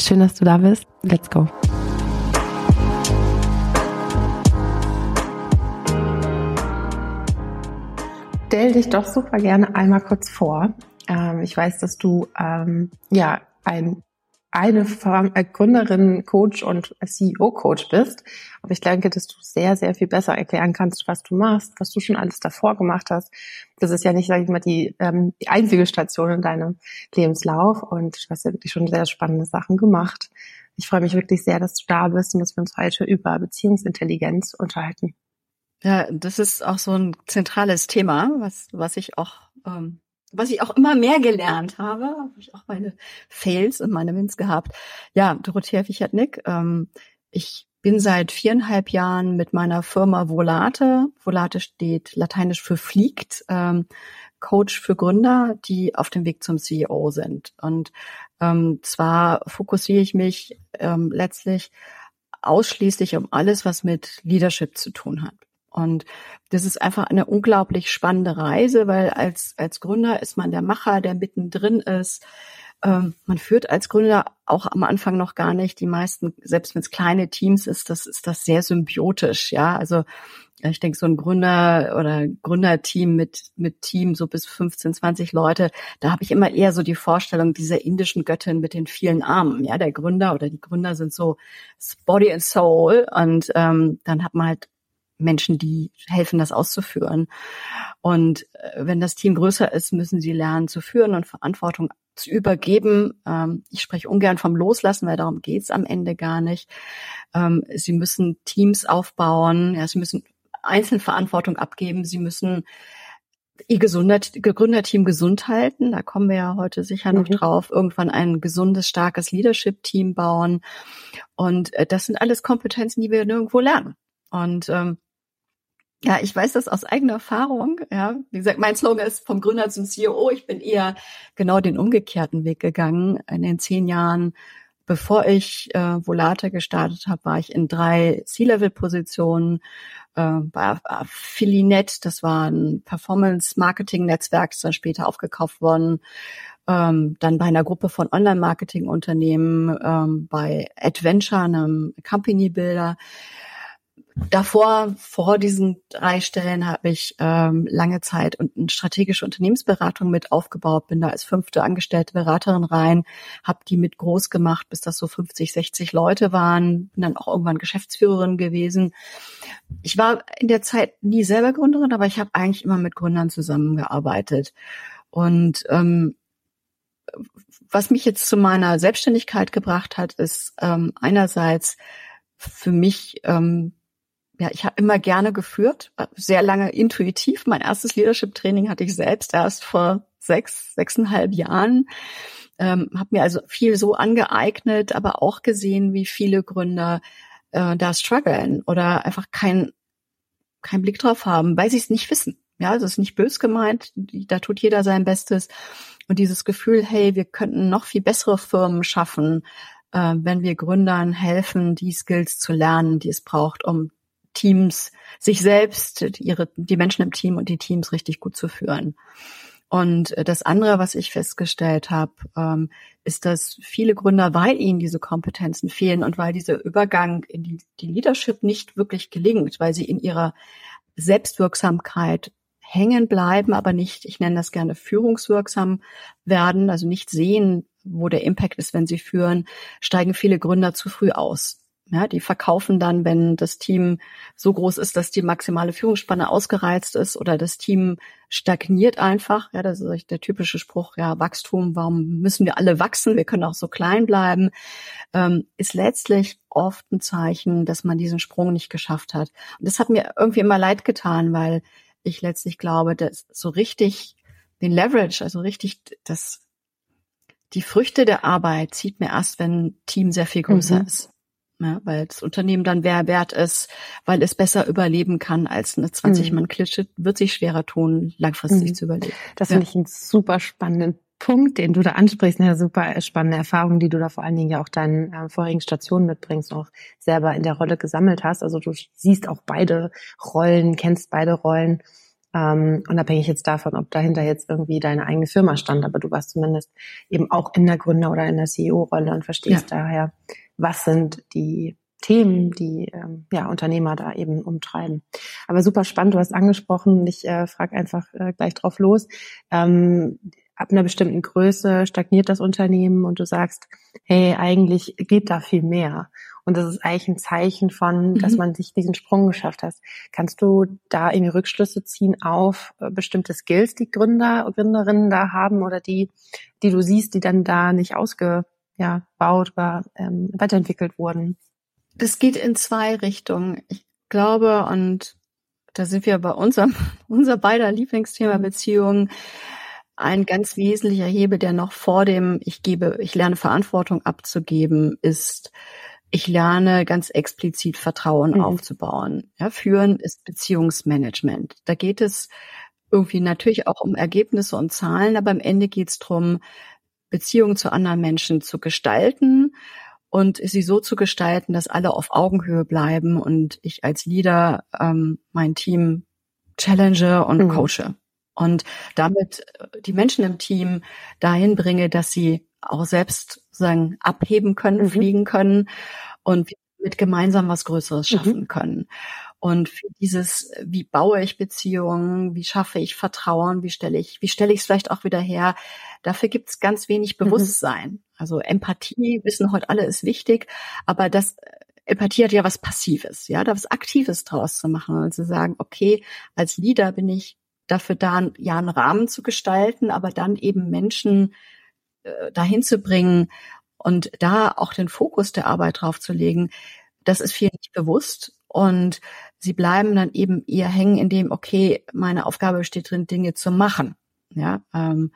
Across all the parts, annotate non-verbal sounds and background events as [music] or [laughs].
Schön, dass du da bist. Let's go. Stell dich doch super gerne einmal kurz vor. Ähm, ich weiß, dass du ähm, ja ein eine äh, Gründerin, Coach und CEO-Coach bist. Aber ich denke, dass du sehr, sehr viel besser erklären kannst, was du machst, was du schon alles davor gemacht hast. Das ist ja nicht, sage ich mal, die, ähm, die einzige Station in deinem Lebenslauf. Und du hast ja wirklich schon sehr spannende Sachen gemacht. Ich freue mich wirklich sehr, dass du da bist und dass wir uns heute über Beziehungsintelligenz unterhalten. Ja, das ist auch so ein zentrales Thema, was, was ich auch ähm, was ich auch immer mehr gelernt habe, habe ich auch meine Fails und meine Wins gehabt. Ja, Dorothea Fichert-Nick, ähm, ich bin seit viereinhalb Jahren mit meiner Firma Volate. Volate steht lateinisch für fliegt, ähm, Coach für Gründer, die auf dem Weg zum CEO sind. Und ähm, zwar fokussiere ich mich ähm, letztlich ausschließlich um alles, was mit Leadership zu tun hat. Und das ist einfach eine unglaublich spannende Reise, weil als, als Gründer ist man der Macher, der mittendrin ist. Ähm, man führt als Gründer auch am Anfang noch gar nicht. Die meisten, selbst wenn es kleine Teams ist, das ist das sehr symbiotisch. Ja, also ich denke, so ein Gründer oder Gründerteam mit, mit Team so bis 15, 20 Leute, da habe ich immer eher so die Vorstellung dieser indischen Göttin mit den vielen Armen. Ja, der Gründer oder die Gründer sind so Body and Soul und ähm, dann hat man halt Menschen, die helfen, das auszuführen. Und äh, wenn das Team größer ist, müssen sie lernen zu führen und Verantwortung zu übergeben. Ähm, ich spreche ungern vom Loslassen, weil darum geht's am Ende gar nicht. Ähm, sie müssen Teams aufbauen, ja, sie müssen Einzelverantwortung abgeben, sie müssen ihr Gründerteam gesund halten. Da kommen wir ja heute sicher noch mhm. drauf. Irgendwann ein gesundes, starkes Leadership-Team bauen. Und äh, das sind alles Kompetenzen, die wir nirgendwo lernen. Und ähm, ja, ich weiß das aus eigener Erfahrung. Ja, wie gesagt, mein Slogan ist vom Gründer zum CEO. Ich bin eher genau den umgekehrten Weg gegangen. In den zehn Jahren, bevor ich äh, Volate gestartet habe, war ich in drei C-Level-Positionen. Äh, bei Affilinet, das war ein Performance-Marketing-Netzwerk, das dann später aufgekauft worden. Ähm, dann bei einer Gruppe von Online-Marketing-Unternehmen, ähm, bei Adventure, einem Company-Builder Davor, vor diesen drei Stellen, habe ich ähm, lange Zeit und eine strategische Unternehmensberatung mit aufgebaut, bin da als fünfte angestellte Beraterin rein, habe die mit groß gemacht, bis das so 50, 60 Leute waren, bin dann auch irgendwann Geschäftsführerin gewesen. Ich war in der Zeit nie selber Gründerin, aber ich habe eigentlich immer mit Gründern zusammengearbeitet. Und ähm, was mich jetzt zu meiner Selbstständigkeit gebracht hat, ist ähm, einerseits für mich ähm, ja, ich habe immer gerne geführt, sehr lange intuitiv. Mein erstes Leadership-Training hatte ich selbst erst vor sechs, sechseinhalb Jahren. Ähm, habe mir also viel so angeeignet, aber auch gesehen, wie viele Gründer äh, da strugglen oder einfach keinen kein Blick drauf haben, weil sie es nicht wissen. Ja, das ist nicht bös gemeint, da tut jeder sein Bestes. Und dieses Gefühl, hey, wir könnten noch viel bessere Firmen schaffen, äh, wenn wir Gründern helfen, die Skills zu lernen, die es braucht, um Teams, sich selbst, ihre, die Menschen im Team und die Teams richtig gut zu führen. Und äh, das andere, was ich festgestellt habe, ähm, ist, dass viele Gründer, weil ihnen diese Kompetenzen fehlen und weil dieser Übergang in die, die Leadership nicht wirklich gelingt, weil sie in ihrer Selbstwirksamkeit hängen bleiben, aber nicht, ich nenne das gerne führungswirksam werden, also nicht sehen, wo der Impact ist, wenn sie führen, steigen viele Gründer zu früh aus. Ja, die verkaufen dann, wenn das Team so groß ist, dass die maximale Führungsspanne ausgereizt ist oder das Team stagniert einfach. Ja, das ist der typische Spruch, ja, Wachstum, warum müssen wir alle wachsen? Wir können auch so klein bleiben, ähm, ist letztlich oft ein Zeichen, dass man diesen Sprung nicht geschafft hat. Und das hat mir irgendwie immer leid getan, weil ich letztlich glaube, dass so richtig den Leverage, also richtig das, die Früchte der Arbeit zieht mir erst, wenn ein Team sehr viel größer mhm. ist ja, weil das Unternehmen dann mehr wert ist, weil es besser überleben kann als eine 20-Mann-Klitsche, mhm. wird sich schwerer tun, langfristig mhm. zu überleben. Das ja. finde ich einen super spannenden Punkt, den du da ansprichst, eine super spannende Erfahrung, die du da vor allen Dingen ja auch deinen äh, vorigen Stationen mitbringst, auch selber in der Rolle gesammelt hast. Also du siehst auch beide Rollen, kennst beide Rollen Ähm, unabhängig jetzt davon, ob dahinter jetzt irgendwie deine eigene Firma stand, aber du warst zumindest eben auch in der Gründer- oder in der CEO-Rolle und verstehst ja. daher, was sind die Themen, die ähm, ja, Unternehmer da eben umtreiben. Aber super spannend, du hast angesprochen, ich äh, frage einfach äh, gleich drauf los. Ähm, ab einer bestimmten Größe stagniert das Unternehmen und du sagst, hey, eigentlich geht da viel mehr. Und das ist eigentlich ein Zeichen von, dass mhm. man sich diesen Sprung geschafft hat. Kannst du da irgendwie Rückschlüsse ziehen auf äh, bestimmte Skills, die Gründer, Gründerinnen da haben oder die, die du siehst, die dann da nicht ausgebaut ja, oder ähm, weiterentwickelt wurden? Das geht in zwei Richtungen. Ich glaube, und da sind wir bei unserem, [laughs] unser beider Lieblingsthema mhm. Beziehungen. Ein ganz wesentlicher Hebel, der noch vor dem ich gebe, ich lerne Verantwortung abzugeben, ist, ich lerne ganz explizit Vertrauen mhm. aufzubauen. Ja, führen ist Beziehungsmanagement. Da geht es irgendwie natürlich auch um Ergebnisse und Zahlen, aber am Ende geht es darum, Beziehungen zu anderen Menschen zu gestalten und sie so zu gestalten, dass alle auf Augenhöhe bleiben und ich als Leader ähm, mein Team challenge und mhm. coache und damit äh, die Menschen im Team dahin bringe, dass sie auch selbst sagen abheben können, mhm. fliegen können und mit gemeinsam was Größeres mhm. schaffen mhm. können. Und für dieses, wie baue ich Beziehungen, wie schaffe ich Vertrauen, wie stelle ich, wie stelle ich es vielleicht auch wieder her, dafür gibt es ganz wenig mhm. Bewusstsein. Mhm. Also Empathie, wissen heute alle, ist wichtig, aber das Empathie hat ja was Passives, ja, da was Aktives draus zu machen und zu sagen, okay, als Leader bin ich dafür da, ja, einen Rahmen zu gestalten, aber dann eben Menschen äh, dahin zu bringen und da auch den Fokus der Arbeit drauf zu legen, das ist vielen nicht bewusst und sie bleiben dann eben eher hängen in dem, okay, meine Aufgabe besteht drin, Dinge zu machen, ja, ähm,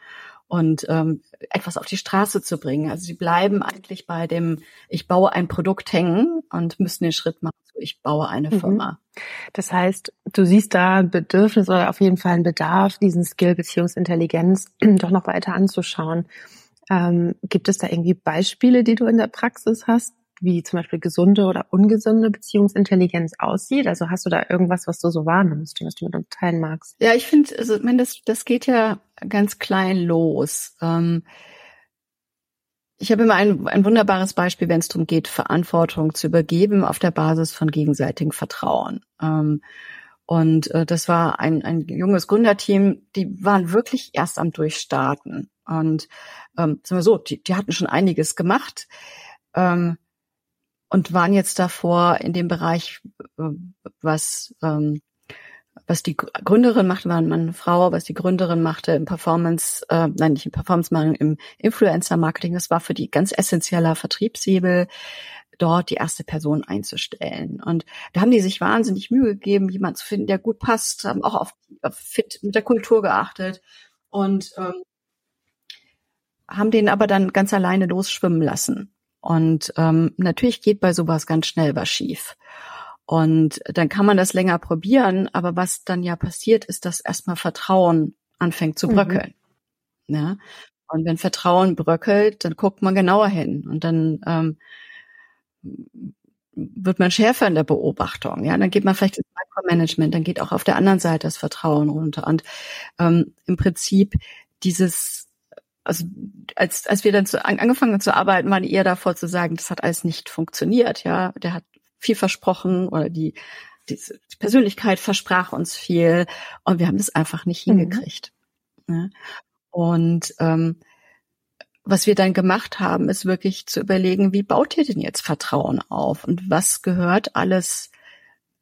und ähm, etwas auf die Straße zu bringen. Also sie bleiben eigentlich bei dem, ich baue ein Produkt hängen und müssen den Schritt machen, so ich baue eine mhm. Firma. Das heißt, du siehst da ein Bedürfnis oder auf jeden Fall einen Bedarf, diesen Skill Beziehungsintelligenz [clears throat] doch noch weiter anzuschauen. Ähm, gibt es da irgendwie Beispiele, die du in der Praxis hast, wie zum Beispiel gesunde oder ungesunde Beziehungsintelligenz aussieht? Also hast du da irgendwas, was du so wahrnimmst und was du mit uns teilen magst? Ja, ich finde, also, ich meine, das, das geht ja ganz klein los. Ähm, ich habe immer ein, ein wunderbares Beispiel, wenn es darum geht, Verantwortung zu übergeben auf der Basis von gegenseitigem Vertrauen. Ähm, und äh, das war ein, ein junges Gründerteam, die waren wirklich erst am Durchstarten. Und ähm, sagen wir so, die, die hatten schon einiges gemacht. Ähm, und waren jetzt davor in dem Bereich, äh, was ähm, was die Gründerin machte, war eine Frau, was die Gründerin machte im Performance, äh, nein, nicht im Performance, sondern im Influencer-Marketing. Das war für die ganz essentieller Vertriebshebel, dort die erste Person einzustellen. Und da haben die sich wahnsinnig Mühe gegeben, jemanden zu finden, der gut passt, haben auch auf, auf fit mit der Kultur geachtet und ähm, haben den aber dann ganz alleine losschwimmen lassen. Und ähm, natürlich geht bei sowas ganz schnell was schief. Und dann kann man das länger probieren, aber was dann ja passiert, ist, dass erstmal Vertrauen anfängt zu mhm. bröckeln. Mhm. Ja? Und wenn Vertrauen bröckelt, dann guckt man genauer hin und dann ähm, wird man schärfer in der Beobachtung. Ja, dann geht man vielleicht ins Micromanagement, dann geht auch auf der anderen Seite das Vertrauen runter. Und ähm, im Prinzip dieses also als, als wir dann zu, angefangen zu arbeiten, waren eher davor zu sagen, das hat alles nicht funktioniert, ja. Der hat viel versprochen oder die, die, die Persönlichkeit versprach uns viel und wir haben das einfach nicht mhm. hingekriegt. Mhm. Ja? Und ähm, was wir dann gemacht haben, ist wirklich zu überlegen, wie baut ihr denn jetzt Vertrauen auf und was gehört alles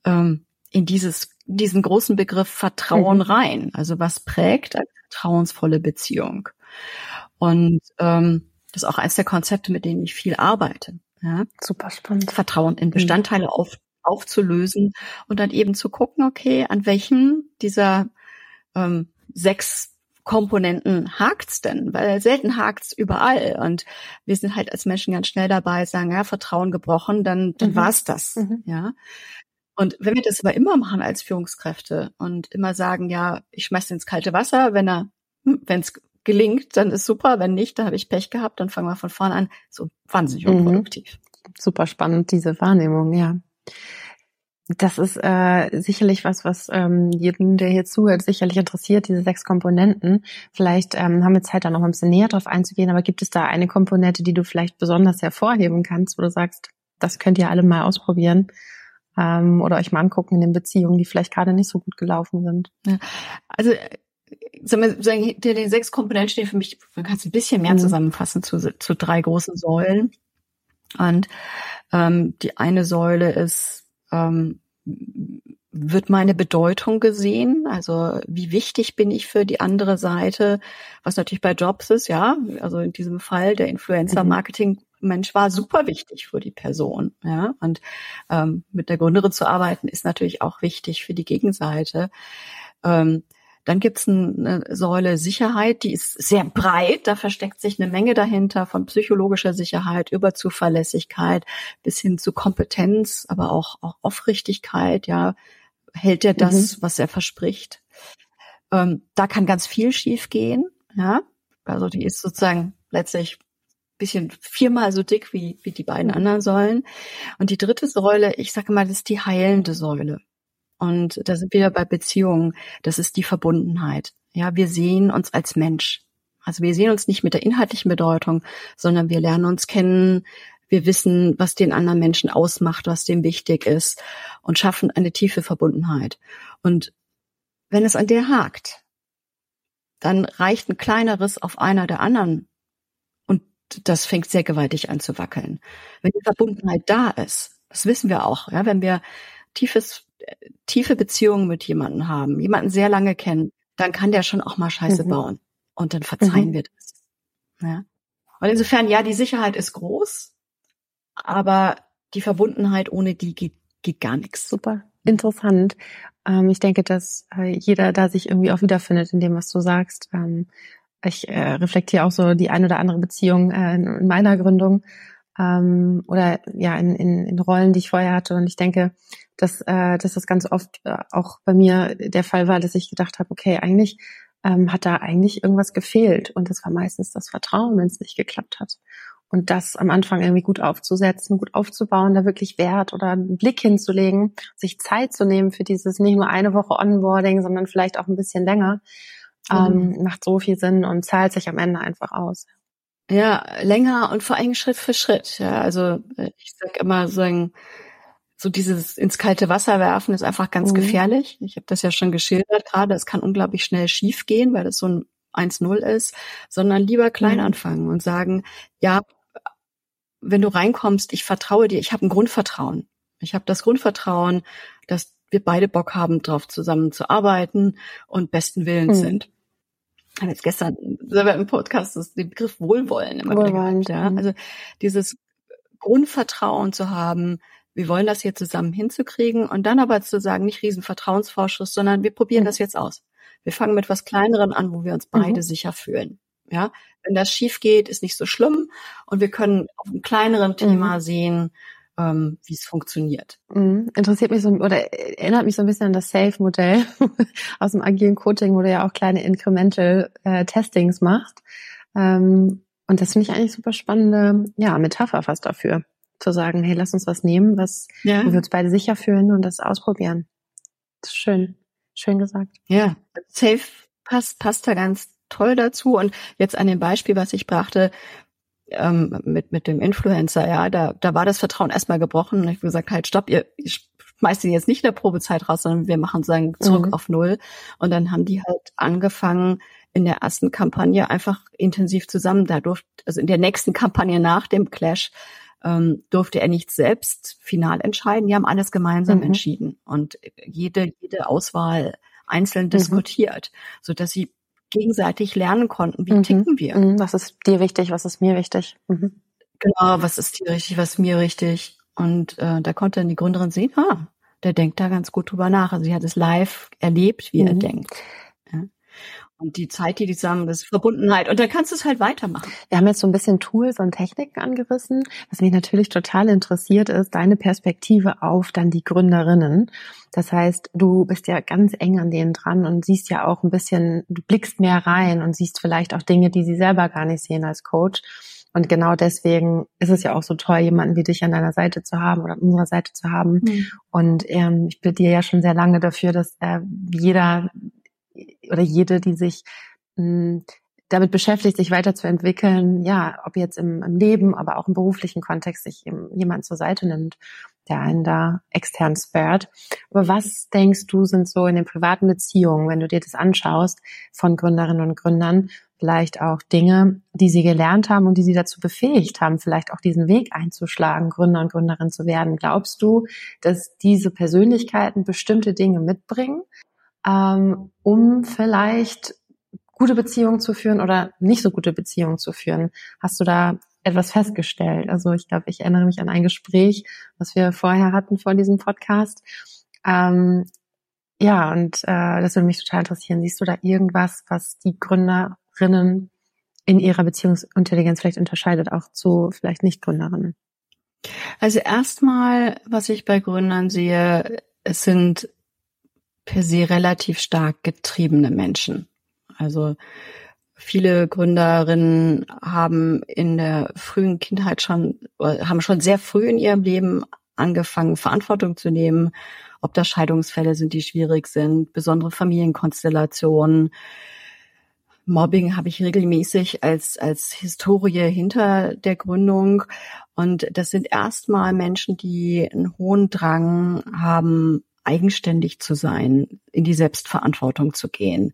ähm, in dieses diesen großen Begriff Vertrauen mhm. rein? Also was prägt eine vertrauensvolle Beziehung? Und ähm, das ist auch eines der Konzepte, mit denen ich viel arbeite. Ja? Super spannend. Vertrauen in mhm. Bestandteile auf, aufzulösen und dann eben zu gucken, okay, an welchen dieser ähm, sechs Komponenten hakt's denn? Weil selten hakt's überall. Und wir sind halt als Menschen ganz schnell dabei, sagen, ja, Vertrauen gebrochen, dann, dann mhm. war's das. Mhm. Ja. Und wenn wir das aber immer machen als Führungskräfte und immer sagen, ja, ich schmeiß ins kalte Wasser, wenn er, hm, wenn es gelingt, dann ist super. Wenn nicht, dann habe ich Pech gehabt, dann fangen wir von vorne an. So wahnsinnig mhm. unproduktiv. Mhm. Super spannend, diese Wahrnehmung, ja. Das ist äh, sicherlich was, was ähm, jeden, der hier zuhört, sicherlich interessiert, diese sechs Komponenten. Vielleicht ähm, haben wir Zeit, da noch ein bisschen näher drauf einzugehen, aber gibt es da eine Komponente, die du vielleicht besonders hervorheben kannst, wo du sagst, das könnt ihr alle mal ausprobieren ähm, oder euch mal angucken in den Beziehungen, die vielleicht gerade nicht so gut gelaufen sind? Ja, also sagen den sechs Komponenten stehen für mich, man kann es ein bisschen mehr mhm. zusammenfassen zu, zu drei großen Säulen. Und ähm, die eine Säule ist, ähm, wird meine Bedeutung gesehen? Also wie wichtig bin ich für die andere Seite? Was natürlich bei Jobs ist, ja. Also in diesem Fall der Influencer-Marketing Mensch war super wichtig für die Person, ja. Und ähm, mit der Gründerin zu arbeiten ist natürlich auch wichtig für die Gegenseite. Ähm, dann gibt's eine Säule Sicherheit, die ist sehr breit. Da versteckt sich eine Menge dahinter, von psychologischer Sicherheit über Zuverlässigkeit bis hin zu Kompetenz, aber auch, auch Aufrichtigkeit. Ja, hält er das, mhm. was er verspricht? Ähm, da kann ganz viel schiefgehen. Ja, also die ist sozusagen letztlich bisschen viermal so dick wie, wie die beiden anderen Säulen. Und die dritte Säule, ich sage mal, das ist die heilende Säule. Und da sind wir bei Beziehungen. Das ist die Verbundenheit. Ja, wir sehen uns als Mensch. Also wir sehen uns nicht mit der inhaltlichen Bedeutung, sondern wir lernen uns kennen. Wir wissen, was den anderen Menschen ausmacht, was dem wichtig ist und schaffen eine tiefe Verbundenheit. Und wenn es an der hakt, dann reicht ein kleineres auf einer der anderen und das fängt sehr gewaltig an zu wackeln. Wenn die Verbundenheit da ist, das wissen wir auch, ja, wenn wir tiefes tiefe Beziehungen mit jemandem haben, jemanden sehr lange kennen, dann kann der schon auch mal Scheiße mhm. bauen. Und dann verzeihen mhm. wir das. Ja. Und insofern, ja, die Sicherheit ist groß, aber die Verbundenheit ohne die geht, geht gar nichts. Super. Interessant. Ähm, ich denke, dass äh, jeder da sich irgendwie auch wiederfindet in dem, was du sagst. Ähm, ich äh, reflektiere auch so die ein oder andere Beziehung äh, in meiner Gründung ähm, oder ja in, in, in Rollen, die ich vorher hatte. Und ich denke, dass, äh, dass das ganz oft äh, auch bei mir der Fall war, dass ich gedacht habe, okay, eigentlich ähm, hat da eigentlich irgendwas gefehlt. Und das war meistens das Vertrauen, wenn es nicht geklappt hat. Und das am Anfang irgendwie gut aufzusetzen, gut aufzubauen, da wirklich Wert oder einen Blick hinzulegen, sich Zeit zu nehmen für dieses nicht nur eine Woche Onboarding, sondern vielleicht auch ein bisschen länger, mhm. ähm, macht so viel Sinn und zahlt sich am Ende einfach aus. Ja, länger und vor allem Schritt für Schritt. Ja, also äh, ich sage immer so, so dieses ins kalte Wasser werfen ist einfach ganz mhm. gefährlich. Ich habe das ja schon geschildert gerade. Es kann unglaublich schnell schief gehen, weil das so ein 1-0 ist, sondern lieber klein mhm. anfangen und sagen, ja, wenn du reinkommst, ich vertraue dir, ich habe ein Grundvertrauen. Ich habe das Grundvertrauen, dass wir beide Bock haben, drauf zusammenzuarbeiten und besten Willens mhm. sind habe jetzt gestern selber im Podcast den Begriff Wohlwollen immer Wohlwollen. gehabt, ja. Also dieses Grundvertrauen zu haben, wir wollen das hier zusammen hinzukriegen und dann aber zu sagen, nicht riesen Vertrauensvorschuss, sondern wir probieren mhm. das jetzt aus. Wir fangen mit was Kleinerem an, wo wir uns beide mhm. sicher fühlen. Ja, wenn das schief geht, ist nicht so schlimm und wir können auf einem kleineren Thema mhm. sehen, ähm, wie es funktioniert. Mhm. Interessiert mich so oder erinnert mich so ein bisschen an das Safe-Modell [laughs] aus dem agilen Coaching, wo du ja auch kleine Incremental äh, Testings machst. Ähm, und das finde ich eigentlich super spannende, ja, Metapher fast dafür, zu sagen, hey, lass uns was nehmen, was ja. wo wir uns beide sicher fühlen und das ausprobieren. Das schön, schön gesagt. Ja, Safe passt passt da ganz toll dazu. Und jetzt an dem Beispiel, was ich brachte, ähm, mit, mit dem Influencer, ja, da, da war das Vertrauen erstmal gebrochen. Und ich habe gesagt, halt, stopp, ihr, ihr schmeißt ihn jetzt nicht in der Probezeit raus, sondern wir machen sagen zurück mhm. auf Null. Und dann haben die halt angefangen, in der ersten Kampagne einfach intensiv zusammen. Da durfte, also in der nächsten Kampagne nach dem Clash, ähm, durfte er nicht selbst final entscheiden. Die haben alles gemeinsam mhm. entschieden und jede, jede Auswahl einzeln mhm. diskutiert, so dass sie gegenseitig lernen konnten, wie mhm. ticken wir. Mhm. Was ist dir wichtig, was ist mir wichtig? Mhm. Genau, was ist dir richtig, was ist mir richtig. Und äh, da konnte dann die Gründerin sehen, ah, der denkt da ganz gut drüber nach. Also sie hat es live erlebt, wie er mhm. denkt. Ja. Und die Zeit, die die zusammen, das ist Verbundenheit. Und dann kannst du es halt weitermachen. Wir haben jetzt so ein bisschen Tools und Techniken angerissen. Was mich natürlich total interessiert ist, deine Perspektive auf dann die Gründerinnen. Das heißt, du bist ja ganz eng an denen dran und siehst ja auch ein bisschen, du blickst mehr rein und siehst vielleicht auch Dinge, die sie selber gar nicht sehen als Coach. Und genau deswegen ist es ja auch so toll, jemanden wie dich an deiner Seite zu haben oder an unserer Seite zu haben. Mhm. Und ähm, ich dir ja schon sehr lange dafür, dass äh, jeder oder jede, die sich mh, hm, damit beschäftigt, sich weiterzuentwickeln, ja, ob jetzt im, im Leben, aber auch im beruflichen Kontext, sich jemand zur Seite nimmt, der einen da extern spared. Aber was denkst du, sind so in den privaten Beziehungen, wenn du dir das anschaust, von Gründerinnen und Gründern, vielleicht auch Dinge, die sie gelernt haben und die sie dazu befähigt haben, vielleicht auch diesen Weg einzuschlagen, Gründer und Gründerin zu werden. Glaubst du, dass diese Persönlichkeiten bestimmte Dinge mitbringen, ähm, um vielleicht gute Beziehungen zu führen oder nicht so gute Beziehungen zu führen? Hast du da etwas festgestellt? Also ich glaube, ich erinnere mich an ein Gespräch, was wir vorher hatten vor diesem Podcast. Ähm, ja, und äh, das würde mich total interessieren. Siehst du da irgendwas, was die Gründerinnen in ihrer Beziehungsintelligenz vielleicht unterscheidet, auch zu vielleicht Nicht-Gründerinnen? Also erstmal, was ich bei Gründern sehe, es sind per se relativ stark getriebene Menschen. Also viele Gründerinnen haben in der frühen Kindheit schon, haben schon sehr früh in ihrem Leben angefangen, Verantwortung zu nehmen, ob das Scheidungsfälle sind, die schwierig sind, besondere Familienkonstellationen. Mobbing habe ich regelmäßig als, als Historie hinter der Gründung. Und das sind erstmal Menschen, die einen hohen Drang haben, eigenständig zu sein, in die Selbstverantwortung zu gehen.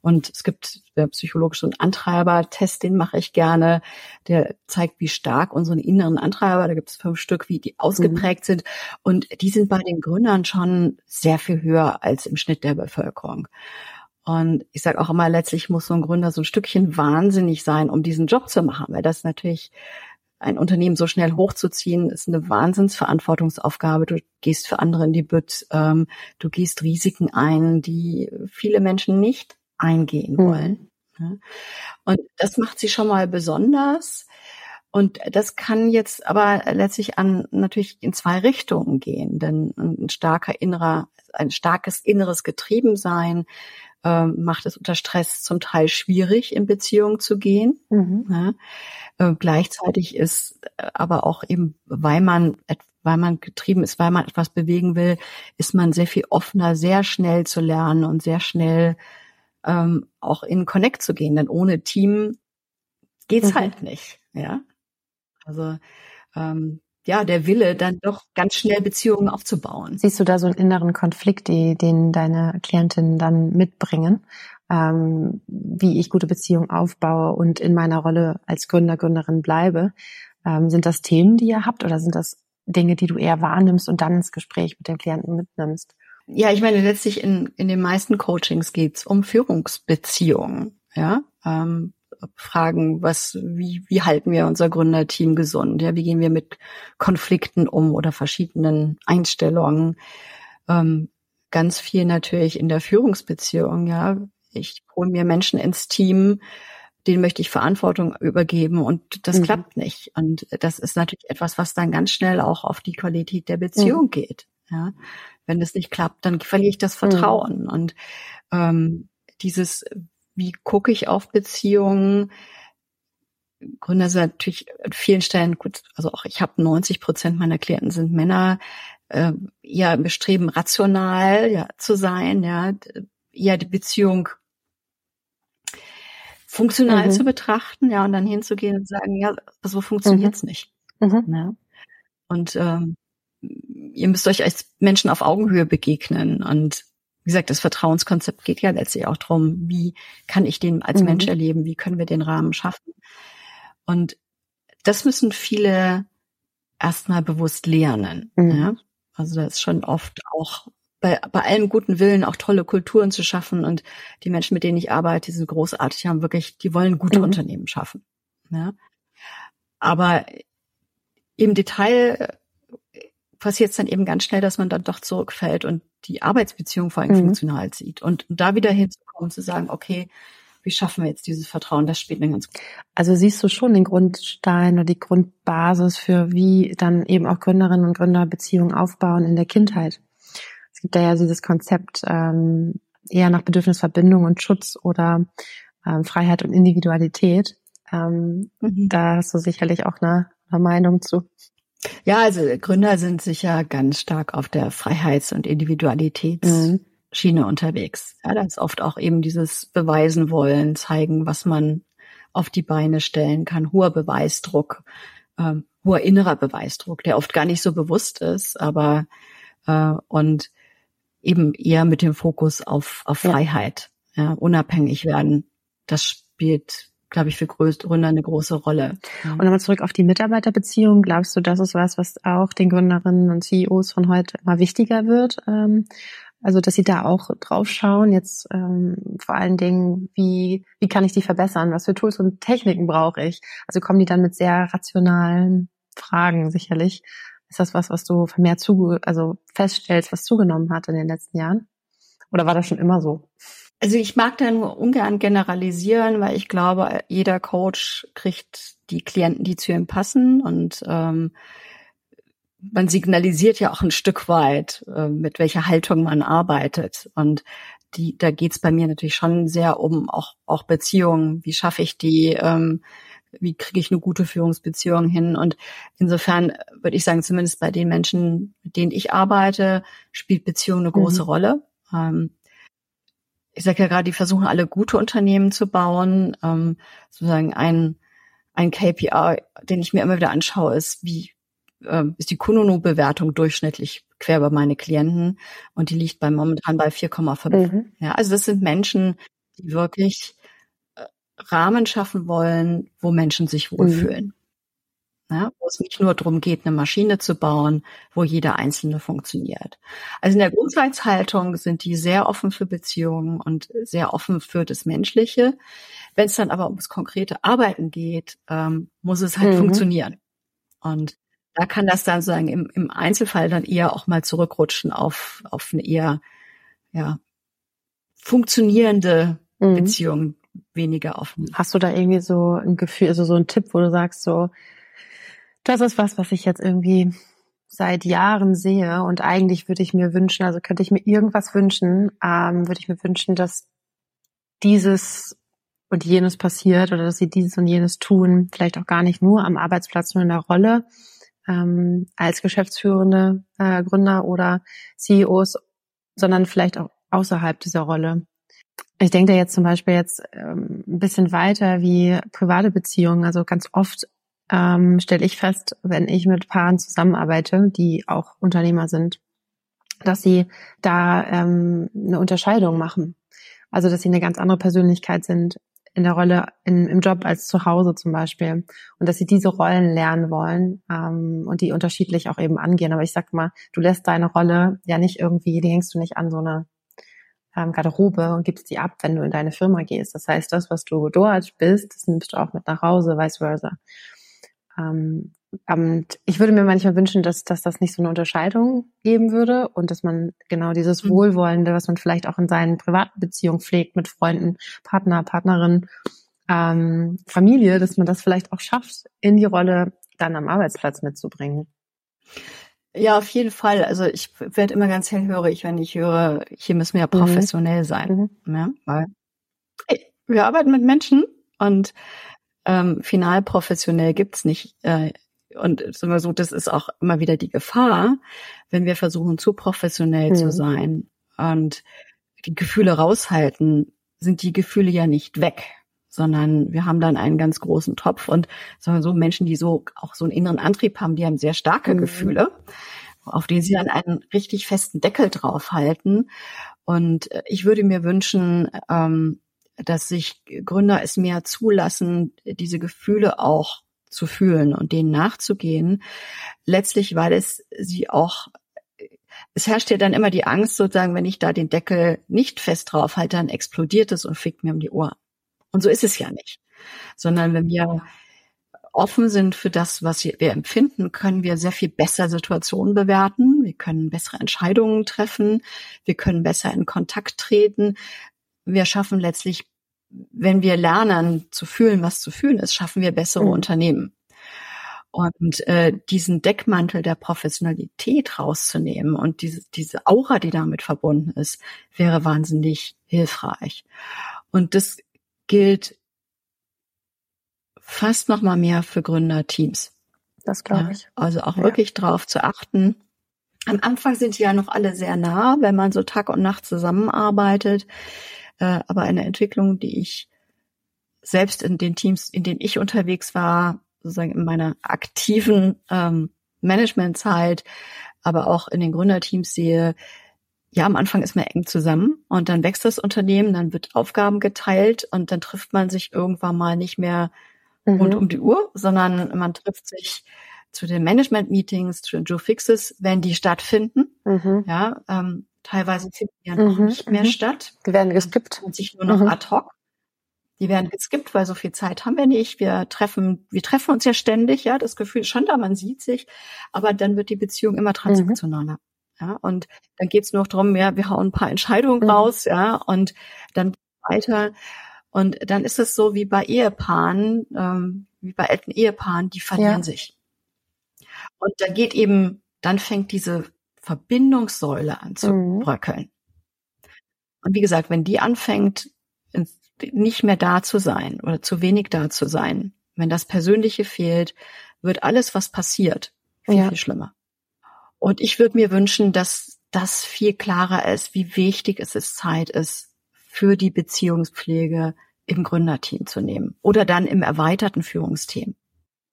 Und es gibt der psychologische einen Antreiber-Test, den mache ich gerne. Der zeigt, wie stark unsere inneren Antreiber, da gibt es fünf Stück, wie die ausgeprägt mhm. sind. Und die sind bei den Gründern schon sehr viel höher als im Schnitt der Bevölkerung. Und ich sage auch immer, letztlich muss so ein Gründer so ein Stückchen wahnsinnig sein, um diesen Job zu machen, weil das natürlich ein Unternehmen so schnell hochzuziehen, ist eine Wahnsinnsverantwortungsaufgabe. Du gehst für andere in die Bütt, ähm, du gehst Risiken ein, die viele Menschen nicht eingehen mhm. wollen. Und das macht sie schon mal besonders. Und das kann jetzt aber letztlich an natürlich in zwei Richtungen gehen, denn ein starker innerer, ein starkes inneres Getriebensein äh, macht es unter Stress zum Teil schwierig, in Beziehung zu gehen. Mhm. Ja. Äh, gleichzeitig ist aber auch eben, weil man weil man getrieben ist, weil man etwas bewegen will, ist man sehr viel offener, sehr schnell zu lernen und sehr schnell ähm, auch in Connect zu gehen, denn ohne Team geht's mhm. halt nicht, ja. Also ähm, ja, der Wille, dann doch ganz schnell Beziehungen aufzubauen. Siehst du da so einen inneren Konflikt, die, den deine Klientinnen dann mitbringen, ähm, wie ich gute Beziehungen aufbaue und in meiner Rolle als Gründer, Gründerin bleibe? Ähm, sind das Themen, die ihr habt oder sind das Dinge, die du eher wahrnimmst und dann ins Gespräch mit den Klienten mitnimmst? Ja, ich meine, letztlich in, in den meisten Coachings geht's um Führungsbeziehungen. Ja, ähm, Fragen, was, wie, wie halten wir unser Gründerteam gesund? Ja, wie gehen wir mit Konflikten um oder verschiedenen Einstellungen? Ähm, ganz viel natürlich in der Führungsbeziehung. Ja, ich hole mir Menschen ins Team, denen möchte ich Verantwortung übergeben und das mhm. klappt nicht. Und das ist natürlich etwas, was dann ganz schnell auch auf die Qualität der Beziehung mhm. geht. Ja, wenn das nicht klappt, dann verliere ich das mhm. Vertrauen. Mhm. Und ähm, dieses, wie gucke ich auf Beziehungen? Gründer sind natürlich an vielen Stellen gut, also auch ich habe 90 Prozent meiner Klienten sind Männer, äh, ja bestreben rational ja zu sein, ja, ja die Beziehung funktional mhm. zu betrachten, ja, und dann hinzugehen und sagen, ja, so funktioniert's mhm. nicht. Mhm. Ja. Und ähm, ihr müsst euch als Menschen auf Augenhöhe begegnen. Und wie gesagt, das Vertrauenskonzept geht ja letztlich auch darum, wie kann ich den als mhm. Mensch erleben, wie können wir den Rahmen schaffen. Und das müssen viele erstmal bewusst lernen. Mhm. Ja? Also da ist schon oft auch bei, bei allem guten Willen auch tolle Kulturen zu schaffen und die Menschen, mit denen ich arbeite, die sind großartig, haben wirklich, die wollen gute mhm. Unternehmen schaffen. Ja? Aber im Detail passiert es dann eben ganz schnell, dass man dann doch zurückfällt und die Arbeitsbeziehung vor allem mhm. funktional sieht. Und, da wieder hinzukommen, zu sagen, okay, wie schaffen wir jetzt dieses Vertrauen? Das spielt eine ganz Also siehst du schon den Grundstein oder die Grundbasis für wie dann eben auch Gründerinnen und Gründer Beziehungen aufbauen in der Kindheit. Es gibt da ja dieses Konzept ähm, eher nach Bedürfnisverbindung und Schutz oder ähm, Freiheit und Individualität. Ähm, mhm. Da hast du sicherlich auch eine, eine Meinung zu. Ja, also Gründer sind sicher ganz stark auf der Freiheits- und Individualitätsschiene mhm. unterwegs. Ja, da ist oft auch eben dieses Beweisen wollen, zeigen, was man auf die Beine stellen kann, hoher Beweisdruck, ähm, hoher innerer Beweisdruck, der oft gar nicht so bewusst ist, aber äh, und eben eher mit dem Fokus auf, auf Freiheit, ja. ja unabhängig werden. Das spielt glaube ich, für Gründer eine große Rolle. Und nochmal zurück auf die Mitarbeiterbeziehung. Glaubst du, das ist was, was auch den Gründerinnen und CEOs von heute immer wichtiger wird? Ähm, also, dass sie da auch drauf schauen, jetzt ähm, vor allen Dingen, wie, wie kann ich die verbessern? Was für Tools und Techniken brauche ich? Also kommen die dann mit sehr rationalen Fragen sicherlich. Ist das was, was du vermehrt zu, also feststellst, was zugenommen hat in den letzten Jahren? Oder war das schon immer so? Also ich mag da nur ungern generalisieren, weil ich glaube, jeder Coach kriegt die Klienten, die zu ihm passen und ähm, man signalisiert ja auch ein Stück weit, äh, mit welcher Haltung man arbeitet. Und die, da geht's bei mir natürlich schon sehr um auch, auch Beziehungen. Wie schaffe ich die? Ähm, wie kriege ich eine gute Führungsbeziehung hin? Und insofern würde ich sagen, zumindest bei den Menschen, mit denen ich arbeite, spielt Beziehung eine große mhm. Rolle. Ähm, ich sage ja gerade, die versuchen alle gute Unternehmen zu bauen. Ähm, sozusagen ein, ein KPI, den ich mir immer wieder anschaue, ist, wie äh, ist die Kununu-Bewertung durchschnittlich quer bei meine Klienten und die liegt bei momentan bei 4,5. Mhm. Ja, also das sind Menschen, die wirklich äh, Rahmen schaffen wollen, wo Menschen sich wohlfühlen. Mhm ja, wo es nicht nur darum geht, eine Maschine zu bauen, wo jeder einzelne funktioniert. Also in der Grundsatzhaltung sind die sehr offen für Beziehungen und sehr offen für das Menschliche. Wenn es dann aber ums konkrete Arbeiten geht, ähm, muss es halt mhm. funktionieren. Und da kann das dann sozusagen im, im Einzelfall dann eher auch mal zurückrutschen auf, auf eine eher ja, funktionierende mhm. Beziehung, weniger offen. Hast du da irgendwie so ein Gefühl, also so ein Tipp, wo du sagst, so, das ist was, was ich jetzt irgendwie seit Jahren sehe und eigentlich würde ich mir wünschen, also könnte ich mir irgendwas wünschen, ähm, würde ich mir wünschen, dass dieses und jenes passiert oder dass sie dieses und jenes tun, vielleicht auch gar nicht nur am Arbeitsplatz, nur in der Rolle ähm, als geschäftsführende äh, Gründer oder CEOs, sondern vielleicht auch außerhalb dieser Rolle. Ich denke da jetzt zum Beispiel jetzt ähm, ein bisschen weiter wie private Beziehungen. Also ganz oft ähm, stelle ich fest, wenn ich mit Paaren zusammenarbeite, die auch Unternehmer sind, dass sie da ähm, eine Unterscheidung machen. Also dass sie eine ganz andere Persönlichkeit sind in der Rolle in, im Job als zu Hause zum Beispiel und dass sie diese Rollen lernen wollen ähm, und die unterschiedlich auch eben angehen. Aber ich sag mal, du lässt deine Rolle ja nicht irgendwie, die hängst du nicht an so eine ähm, Garderobe und gibst die ab, wenn du in deine Firma gehst. Das heißt, das, was du dort bist, das nimmst du auch mit nach Hause, vice versa. Ähm, und ich würde mir manchmal wünschen, dass, dass das nicht so eine Unterscheidung geben würde und dass man genau dieses mhm. Wohlwollende, was man vielleicht auch in seinen privaten Beziehungen pflegt mit Freunden, Partner, Partnerin, ähm, Familie, dass man das vielleicht auch schafft, in die Rolle dann am Arbeitsplatz mitzubringen. Ja, auf jeden Fall. Also ich werde immer ganz hellhörig, wenn ich höre, hier müssen wir ja mhm. professionell mhm. sein. Mhm. Ja, weil wir arbeiten mit Menschen und ähm, final professionell gibt's nicht. Äh, und sagen so, das ist auch immer wieder die Gefahr, wenn wir versuchen, zu professionell mhm. zu sein und die Gefühle raushalten, sind die Gefühle ja nicht weg, sondern wir haben dann einen ganz großen Topf und sagen wir so Menschen, die so auch so einen inneren Antrieb haben, die haben sehr starke mhm. Gefühle, auf denen sie dann einen richtig festen Deckel draufhalten. Und äh, ich würde mir wünschen, ähm, dass sich Gründer es mehr zulassen, diese Gefühle auch zu fühlen und denen nachzugehen. Letztlich, weil es sie auch, es herrscht ja dann immer die Angst sozusagen, wenn ich da den Deckel nicht fest drauf halte, dann explodiert es und fickt mir um die Ohr. Und so ist es ja nicht. Sondern wenn wir offen sind für das, was wir empfinden, können wir sehr viel besser Situationen bewerten. Wir können bessere Entscheidungen treffen. Wir können besser in Kontakt treten wir schaffen letztlich, wenn wir lernen zu fühlen, was zu fühlen ist, schaffen wir bessere mhm. Unternehmen. Und äh, diesen Deckmantel der Professionalität rauszunehmen und diese, diese Aura, die damit verbunden ist, wäre wahnsinnig hilfreich. Und das gilt fast noch mal mehr für Gründerteams. Das glaube ich. also auch ja. wirklich drauf zu achten. Am Anfang sind die ja noch alle sehr nah, wenn man so Tag und Nacht zusammenarbeitet. Äh, aber eine Entwicklung, die ich selbst in den Teams, in denen ich unterwegs war, sozusagen in meiner aktiven ähm, Managementzeit, aber auch in den Gründerteams sehe, ja, am Anfang ist man eng zusammen und dann wächst das Unternehmen, dann wird Aufgaben geteilt und dann trifft man sich irgendwann mal nicht mehr mhm. rund um die Uhr, sondern man trifft sich zu den Management-Meetings, zu den Joe Fixes, wenn die stattfinden. Mhm. Ja, ähm, teilweise finden ja noch mhm. nicht mehr mhm. statt. Die werden geskippt. Und sich nur noch mhm. ad hoc. Die werden geskippt, weil so viel Zeit haben wir nicht. Wir treffen, wir treffen uns ja ständig, ja, das Gefühl ist schon da, man sieht sich, aber dann wird die Beziehung immer transaktionaler. Mhm. Ja, und dann geht's nur noch darum, ja, wir hauen ein paar Entscheidungen mhm. raus, ja, und dann weiter. Und dann ist es so wie bei Ehepaaren, ähm, wie bei alten Ehepaaren, die verlieren ja. sich. Und da geht eben, dann fängt diese Verbindungssäule an zu mhm. Und wie gesagt, wenn die anfängt, nicht mehr da zu sein oder zu wenig da zu sein, wenn das Persönliche fehlt, wird alles, was passiert, viel, ja. viel schlimmer. Und ich würde mir wünschen, dass das viel klarer ist, wie wichtig es ist, Zeit ist, für die Beziehungspflege im Gründerteam zu nehmen oder dann im erweiterten Führungsteam.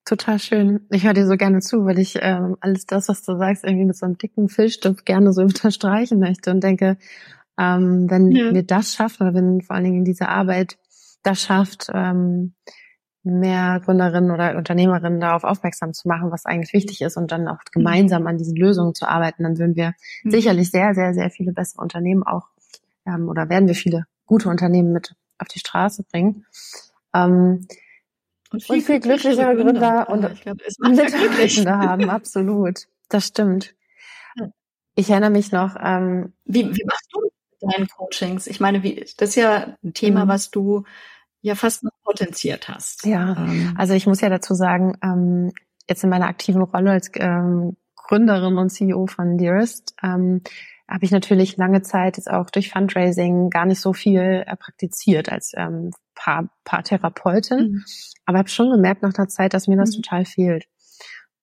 Total schön. Ich höre dir so gerne zu, weil ich äh, alles das, was du sagst, irgendwie mit so einem dicken Filzstift gerne so [laughs] unterstreichen möchte und denke, ähm, wenn ja. wir das schaffen, oder wenn vor allen Dingen diese Arbeit das schafft, ähm, mehr Gründerinnen oder Unternehmerinnen darauf aufmerksam zu machen, was eigentlich wichtig ist und dann auch mhm. gemeinsam an diesen Lösungen zu arbeiten, dann würden wir mhm. sicherlich sehr, sehr, sehr viele bessere Unternehmen auch ähm, oder werden wir viele gute Unternehmen mit auf die Straße bringen. Ähm, und viel, und viel glücklichere Gründer, Gründer und ich glaub, Mitarbeitende haben, absolut. Das stimmt. Ich erinnere mich noch. Ähm, wie, wie machst du deine Coachings? Ich meine, wie, das ist ja ein Thema, mhm. was du ja fast noch potenziert hast. Ja, ähm. also ich muss ja dazu sagen, ähm, jetzt in meiner aktiven Rolle als ähm, Gründerin und CEO von Dearest ähm, habe ich natürlich lange Zeit jetzt auch durch Fundraising gar nicht so viel äh, praktiziert als ähm, Paar, Paartherapeutin, mhm. aber habe schon gemerkt nach der Zeit, dass mir das mhm. total fehlt.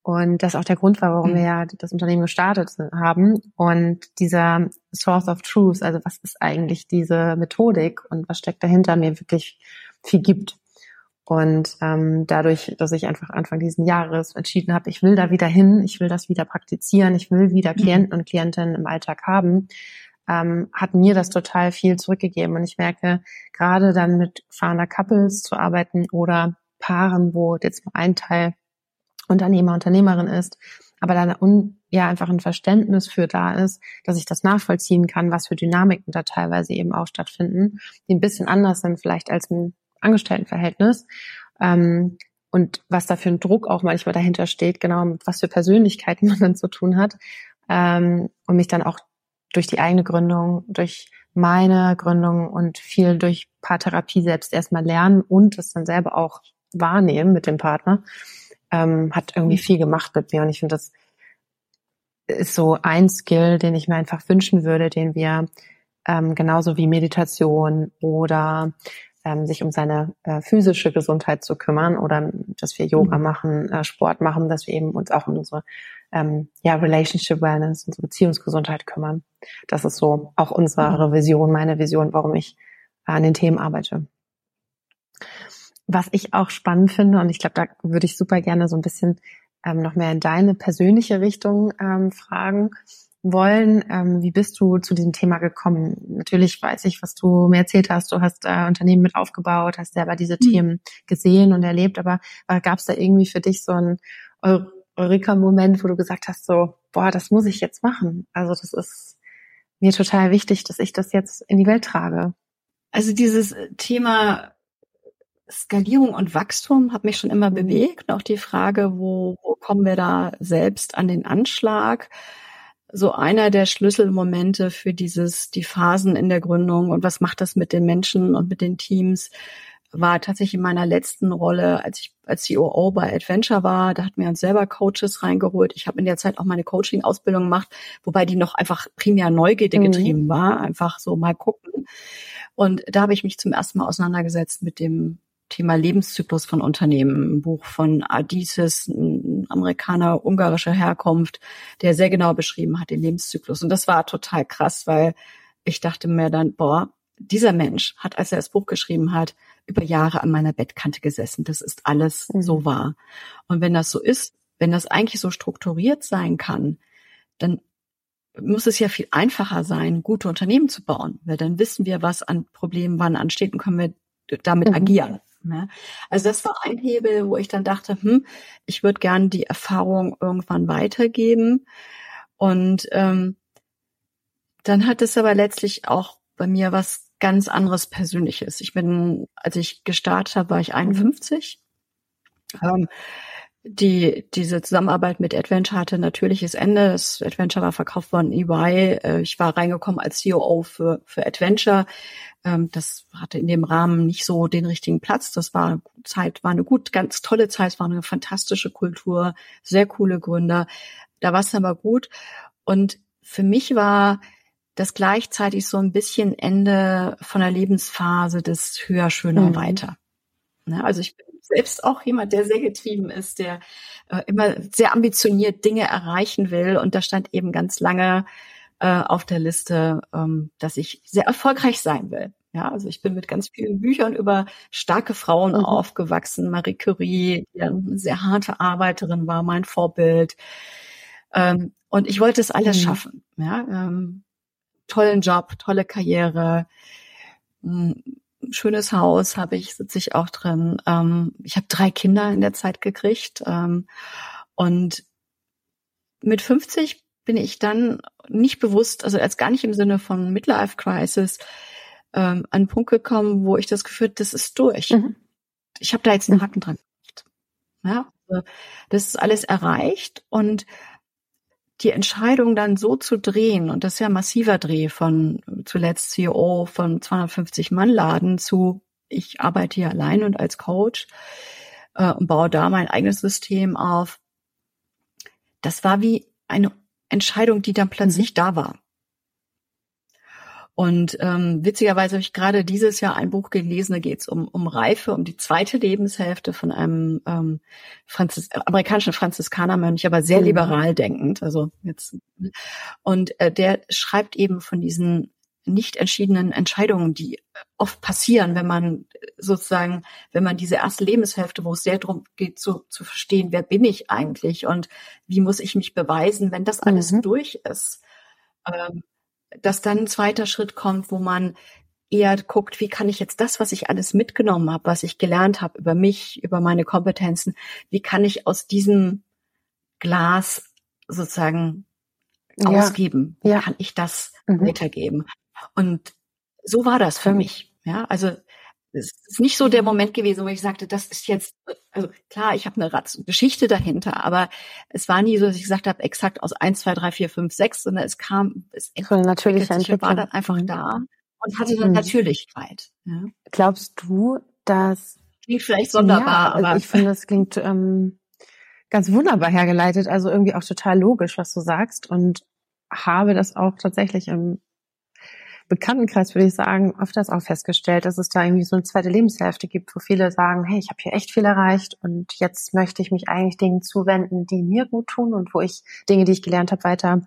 Und das auch der Grund war, warum mhm. wir ja das Unternehmen gestartet haben. Und dieser Source of Truth, also was ist eigentlich diese Methodik und was steckt dahinter, mir wirklich viel gibt. Und ähm, dadurch, dass ich einfach Anfang diesen Jahres entschieden habe, ich will da wieder hin, ich will das wieder praktizieren, ich will wieder mhm. Klienten und Klientinnen im Alltag haben, ähm, hat mir das total viel zurückgegeben. Und ich merke, gerade dann mit fahrender Couples zu arbeiten oder Paaren, wo jetzt ein Teil Unternehmer, Unternehmerin ist, aber dann un, ja einfach ein Verständnis für da ist, dass ich das nachvollziehen kann, was für Dynamiken da teilweise eben auch stattfinden, die ein bisschen anders sind vielleicht als ein Angestelltenverhältnis. Ähm, und was da für ein Druck auch manchmal dahinter steht, genau mit was für Persönlichkeiten [laughs] man dann zu tun hat. Ähm, und mich dann auch durch die eigene Gründung, durch meine Gründung und viel durch Paartherapie selbst erstmal lernen und das dann selber auch wahrnehmen mit dem Partner, ähm, hat irgendwie viel gemacht mit mir. Und ich finde, das ist so ein Skill, den ich mir einfach wünschen würde, den wir ähm, genauso wie Meditation oder ähm, sich um seine äh, physische Gesundheit zu kümmern oder dass wir Yoga mhm. machen, äh, Sport machen, dass wir eben uns auch um unsere ähm, ja, Relationship Wellness, unsere Beziehungsgesundheit kümmern. Das ist so auch unsere mhm. Vision, meine Vision, warum ich äh, an den Themen arbeite. Was ich auch spannend finde, und ich glaube, da würde ich super gerne so ein bisschen ähm, noch mehr in deine persönliche Richtung ähm, fragen, wollen. Ähm, wie bist du zu diesem Thema gekommen? Natürlich weiß ich, was du mir erzählt hast. Du hast äh, Unternehmen mit aufgebaut, hast selber diese mhm. Themen gesehen und erlebt. Aber gab es da irgendwie für dich so einen Eureka-Moment, wo du gesagt hast, so, boah, das muss ich jetzt machen. Also das ist mir total wichtig, dass ich das jetzt in die Welt trage. Also dieses Thema Skalierung und Wachstum hat mich schon immer bewegt. Auch die Frage, wo, wo kommen wir da selbst an den Anschlag? So einer der Schlüsselmomente für dieses, die Phasen in der Gründung und was macht das mit den Menschen und mit den Teams, war tatsächlich in meiner letzten Rolle, als ich als COO bei Adventure war, da hatten wir uns selber Coaches reingeholt. Ich habe in der Zeit auch meine Coaching-Ausbildung gemacht, wobei die noch einfach primär Neugierde mhm. getrieben war, einfach so mal gucken. Und da habe ich mich zum ersten Mal auseinandergesetzt mit dem Thema Lebenszyklus von Unternehmen. Ein Buch von Adisis, ein Amerikaner ungarischer Herkunft, der sehr genau beschrieben hat den Lebenszyklus. Und das war total krass, weil ich dachte mir dann, boah, dieser Mensch hat, als er das Buch geschrieben hat, über Jahre an meiner Bettkante gesessen. Das ist alles mhm. so wahr. Und wenn das so ist, wenn das eigentlich so strukturiert sein kann, dann muss es ja viel einfacher sein, gute Unternehmen zu bauen, weil dann wissen wir, was an Problemen wann ansteht und können wir damit mhm. agieren. Ne? Also das war ein Hebel, wo ich dann dachte, hm, ich würde gerne die Erfahrung irgendwann weitergeben. Und ähm, dann hat es aber letztlich auch bei mir was ganz anderes Persönliches. Ich bin, als ich gestartet habe, war ich 51. Mhm. Ähm, die, diese Zusammenarbeit mit Adventure hatte natürliches Ende. Das Adventure war verkauft worden EY. Äh, ich war reingekommen als COO für, für Adventure. Ähm, das hatte in dem Rahmen nicht so den richtigen Platz. Das war Zeit, war eine gut, ganz tolle Zeit. Es war eine fantastische Kultur, sehr coole Gründer. Da war es aber gut. Und für mich war das gleichzeitig so ein bisschen Ende von der Lebensphase des höher, schöner, mhm. weiter. Ne, also ich bin selbst auch jemand, der sehr getrieben ist, der äh, immer sehr ambitioniert Dinge erreichen will. Und da stand eben ganz lange äh, auf der Liste, ähm, dass ich sehr erfolgreich sein will. Ja, also ich bin mit ganz vielen Büchern über starke Frauen mhm. aufgewachsen. Marie Curie, die eine sehr harte Arbeiterin war, mein Vorbild. Ähm, und ich wollte es alles mhm. schaffen. Ja, ähm, tollen Job, tolle Karriere, ein schönes Haus habe ich, sitze ich auch drin. Ähm, ich habe drei Kinder in der Zeit gekriegt ähm, und mit 50 bin ich dann nicht bewusst, also als gar nicht im Sinne von Midlife Crisis, ähm, an einen Punkt gekommen, wo ich das Gefühl, das ist durch. Mhm. Ich habe da jetzt einen Haken dran. Ja, also das ist alles erreicht und die Entscheidung dann so zu drehen, und das ist ja ein massiver Dreh von zuletzt CEO von 250 Mann Laden zu, ich arbeite hier allein und als Coach äh, und baue da mein eigenes System auf. Das war wie eine Entscheidung, die dann plötzlich mhm. da war. Und ähm, witzigerweise habe ich gerade dieses Jahr ein Buch gelesen, da geht es um, um Reife, um die zweite Lebenshälfte von einem ähm, Franzis amerikanischen Franziskanermönch, aber sehr mhm. liberal denkend. Also jetzt und äh, der schreibt eben von diesen nicht entschiedenen Entscheidungen, die oft passieren, wenn man sozusagen, wenn man diese erste Lebenshälfte, wo es sehr darum geht, zu, zu verstehen, wer bin ich eigentlich und wie muss ich mich beweisen, wenn das alles mhm. durch ist. Ähm, dass dann ein zweiter Schritt kommt, wo man eher guckt, wie kann ich jetzt das, was ich alles mitgenommen habe, was ich gelernt habe über mich, über meine Kompetenzen, wie kann ich aus diesem Glas sozusagen ja. ausgeben? Wie ja. kann ich das mhm. weitergeben? Und so war das für mich. Ja, also es ist nicht so der Moment gewesen, wo ich sagte, das ist jetzt, also klar, ich habe eine Ratz Geschichte dahinter, aber es war nie so, dass ich gesagt habe, exakt aus eins, zwei, drei, vier, fünf, sechs, sondern es kam, es so natürlich war dann einfach mhm. da und hatte dann mhm. Natürlichkeit. Ja. Glaubst du, dass klingt vielleicht sonderbar, ja, also aber ich finde, das klingt ähm, ganz wunderbar hergeleitet, also irgendwie auch total logisch, was du sagst und habe das auch tatsächlich im Bekanntenkreis würde ich sagen, öfters auch festgestellt, dass es da irgendwie so eine zweite Lebenshälfte gibt, wo viele sagen, hey, ich habe hier echt viel erreicht und jetzt möchte ich mich eigentlich Dingen zuwenden, die mir gut tun und wo ich Dinge, die ich gelernt habe, weiter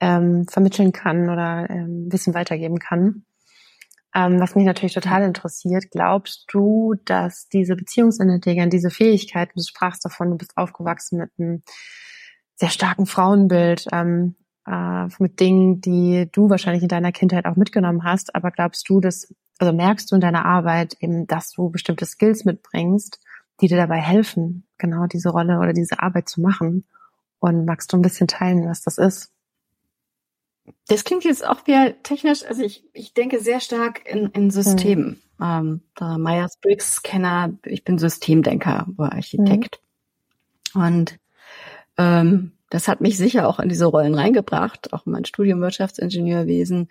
ähm, vermitteln kann oder ähm, Wissen weitergeben kann. Ähm, was mich natürlich total interessiert, glaubst du, dass diese Beziehungsintelligenz, diese Fähigkeit, du sprachst davon, du bist aufgewachsen mit einem sehr starken Frauenbild, ähm, äh, mit Dingen, die du wahrscheinlich in deiner Kindheit auch mitgenommen hast. Aber glaubst du, dass, also merkst du in deiner Arbeit eben, dass du bestimmte Skills mitbringst, die dir dabei helfen, genau diese Rolle oder diese Arbeit zu machen? Und magst du ein bisschen teilen, was das ist? Das klingt jetzt auch wieder technisch, also ich, ich denke sehr stark in, in Systemen. Mhm. Ähm, Myers-Briggs-Kenner, ich bin Systemdenker, war Architekt. Mhm. Und ähm, das hat mich sicher auch in diese Rollen reingebracht, auch in mein Studium Wirtschaftsingenieurwesen.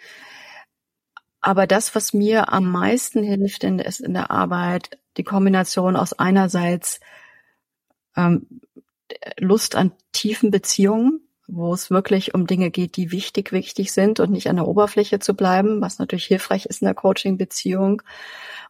Aber das, was mir am meisten hilft, ist in der Arbeit die Kombination aus einerseits ähm, Lust an tiefen Beziehungen, wo es wirklich um Dinge geht, die wichtig, wichtig sind und nicht an der Oberfläche zu bleiben, was natürlich hilfreich ist in der Coaching-Beziehung.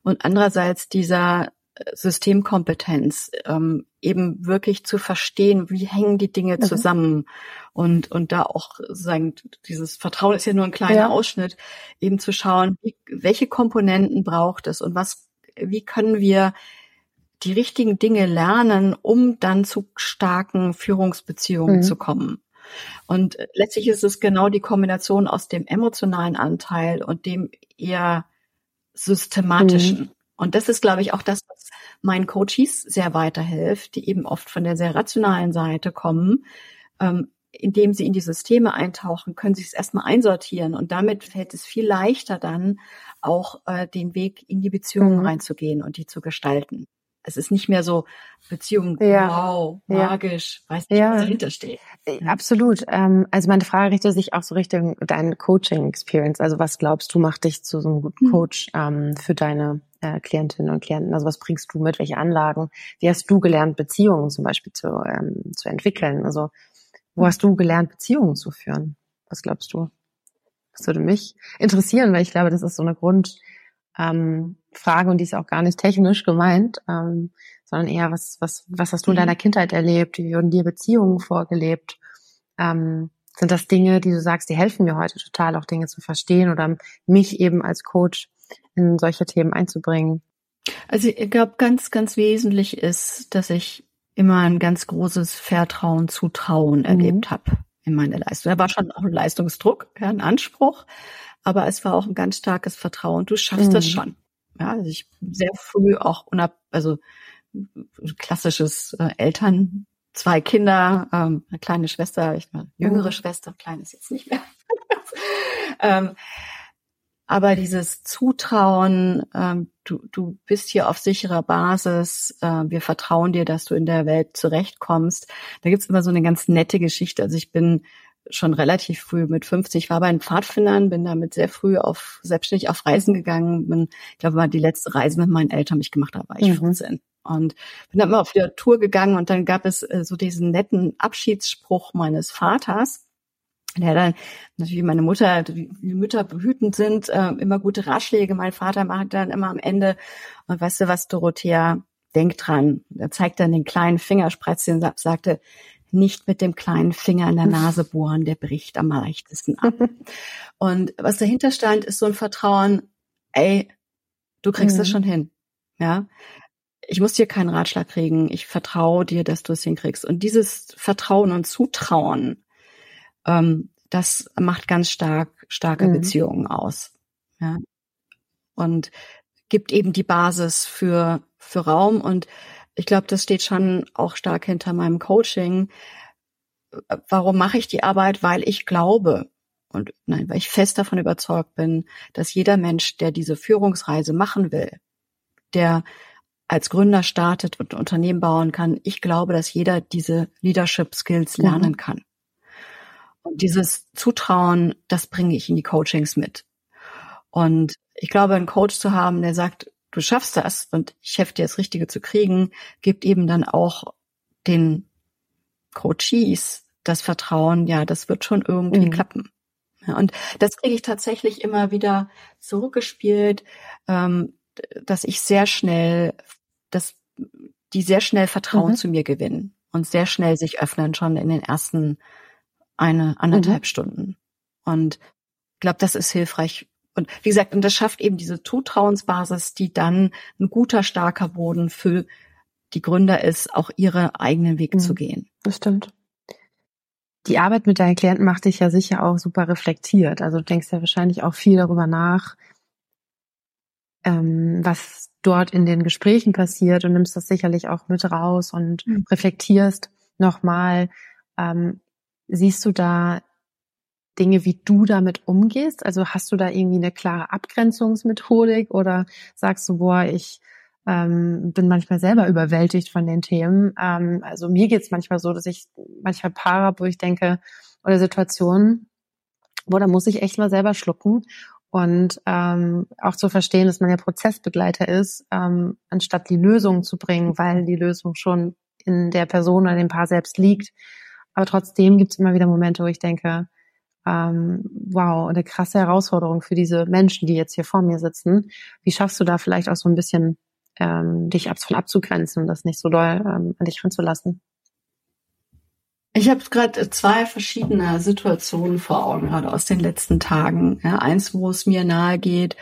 Und andererseits dieser Systemkompetenz, ähm, eben wirklich zu verstehen, wie hängen die Dinge mhm. zusammen und und da auch sagen, dieses Vertrauen ist ja nur ein kleiner ja. Ausschnitt, eben zu schauen, wie, welche Komponenten braucht es und was, wie können wir die richtigen Dinge lernen, um dann zu starken Führungsbeziehungen mhm. zu kommen. Und letztlich ist es genau die Kombination aus dem emotionalen Anteil und dem eher systematischen. Mhm. Und das ist, glaube ich, auch das, meinen Coaches sehr weiterhilft, die eben oft von der sehr rationalen Seite kommen. Ähm, indem sie in die Systeme eintauchen, können sie es erstmal einsortieren und damit fällt es viel leichter dann auch äh, den Weg in die Beziehungen mhm. reinzugehen und die zu gestalten. Es ist nicht mehr so Beziehung, ja. wow, magisch, ja. weiß nicht, ja. was dahinter steht. Äh, absolut. Ähm, also meine Frage richtet sich auch so Richtung dein Coaching-Experience. Also was glaubst du macht dich zu so einem guten hm. Coach ähm, für deine äh, Klientinnen und Klienten? Also was bringst du mit? Welche Anlagen? Wie hast du gelernt, Beziehungen zum Beispiel zu, ähm, zu entwickeln? Also wo hast du gelernt, Beziehungen zu führen? Was glaubst du? Das würde mich interessieren, weil ich glaube, das ist so eine Grund, ähm, Frage und die ist auch gar nicht technisch gemeint, ähm, sondern eher, was, was, was hast du in mhm. deiner Kindheit erlebt? Wie wurden dir Beziehungen vorgelebt? Ähm, sind das Dinge, die du sagst, die helfen mir heute total, auch Dinge zu verstehen oder mich eben als Coach in solche Themen einzubringen? Also ich glaube, ganz, ganz wesentlich ist, dass ich immer ein ganz großes Vertrauen, Zutrauen mhm. erlebt habe in meine Leistung. Da war schon auch ein Leistungsdruck, ja, ein Anspruch, aber es war auch ein ganz starkes Vertrauen. Du schaffst mhm. das schon. Ja, also ich sehr früh auch unab, also klassisches äh, Eltern, zwei Kinder, ähm, eine kleine Schwester, ich meine, jüngere mhm. Schwester, klein ist jetzt nicht mehr. [laughs] ähm, aber dieses Zutrauen, ähm, du, du bist hier auf sicherer Basis, äh, wir vertrauen dir, dass du in der Welt zurechtkommst. Da gibt's immer so eine ganz nette Geschichte. Also ich bin schon relativ früh mit 50 war bei den Pfadfindern, bin damit sehr früh auf selbstständig auf Reisen gegangen. Bin, ich glaube, war die letzte Reise mit meinen Eltern, die ich gemacht habe, war ich mhm. 15. Und bin dann mal auf der Tour gegangen und dann gab es äh, so diesen netten Abschiedsspruch meines Vaters, der dann natürlich meine Mutter, wie Mütter behütend sind, äh, immer gute Ratschläge. Mein Vater macht dann immer am Ende, und weißt du was, Dorothea, denk dran. Er zeigt dann den kleinen Finger, spreizt den ab, sagte, nicht mit dem kleinen Finger in der Nase bohren, der bricht am leichtesten ab. [laughs] Und was dahinter stand, ist so ein Vertrauen, ey, du kriegst mhm. das schon hin. Ja. Ich muss dir keinen Ratschlag kriegen. Ich vertraue dir, dass du es hinkriegst. Und dieses Vertrauen und Zutrauen, ähm, das macht ganz stark, starke mhm. Beziehungen aus. Ja. Und gibt eben die Basis für, für Raum und ich glaube, das steht schon auch stark hinter meinem Coaching. Warum mache ich die Arbeit? Weil ich glaube und nein, weil ich fest davon überzeugt bin, dass jeder Mensch, der diese Führungsreise machen will, der als Gründer startet und Unternehmen bauen kann, ich glaube, dass jeder diese Leadership Skills mhm. lernen kann. Und dieses Zutrauen, das bringe ich in die Coachings mit. Und ich glaube, einen Coach zu haben, der sagt, du schaffst das und ich helfe dir das Richtige zu kriegen, gibt eben dann auch den Coaches das Vertrauen, ja, das wird schon irgendwie mhm. klappen. Ja, und das kriege ich tatsächlich immer wieder zurückgespielt, ähm, dass ich sehr schnell, dass die sehr schnell Vertrauen mhm. zu mir gewinnen und sehr schnell sich öffnen schon in den ersten eine anderthalb mhm. Stunden. Und ich glaube, das ist hilfreich und wie gesagt, und das schafft eben diese Zutrauensbasis, die dann ein guter, starker Boden für die Gründer ist, auch ihre eigenen Weg mhm. zu gehen. Das stimmt. Die Arbeit mit deinen Klienten macht dich ja sicher auch super reflektiert. Also du denkst ja wahrscheinlich auch viel darüber nach, ähm, was dort in den Gesprächen passiert und nimmst das sicherlich auch mit raus und mhm. reflektierst nochmal. Ähm, siehst du da Dinge, wie du damit umgehst? Also hast du da irgendwie eine klare Abgrenzungsmethodik oder sagst du, boah, ich ähm, bin manchmal selber überwältigt von den Themen. Ähm, also mir geht's manchmal so, dass ich manchmal Paare habe, wo ich denke, oder Situationen, wo da muss ich echt mal selber schlucken und ähm, auch zu verstehen, dass man ja Prozessbegleiter ist, ähm, anstatt die Lösung zu bringen, weil die Lösung schon in der Person oder dem Paar selbst liegt. Aber trotzdem gibt es immer wieder Momente, wo ich denke, ähm, wow, eine krasse Herausforderung für diese Menschen, die jetzt hier vor mir sitzen. Wie schaffst du da vielleicht auch so ein bisschen ähm, dich von abzugrenzen und das nicht so doll ähm, an dich ranzulassen? Ich habe gerade zwei verschiedene Situationen vor Augen, gerade aus den letzten Tagen. Ja, eins, wo es mir nahe geht,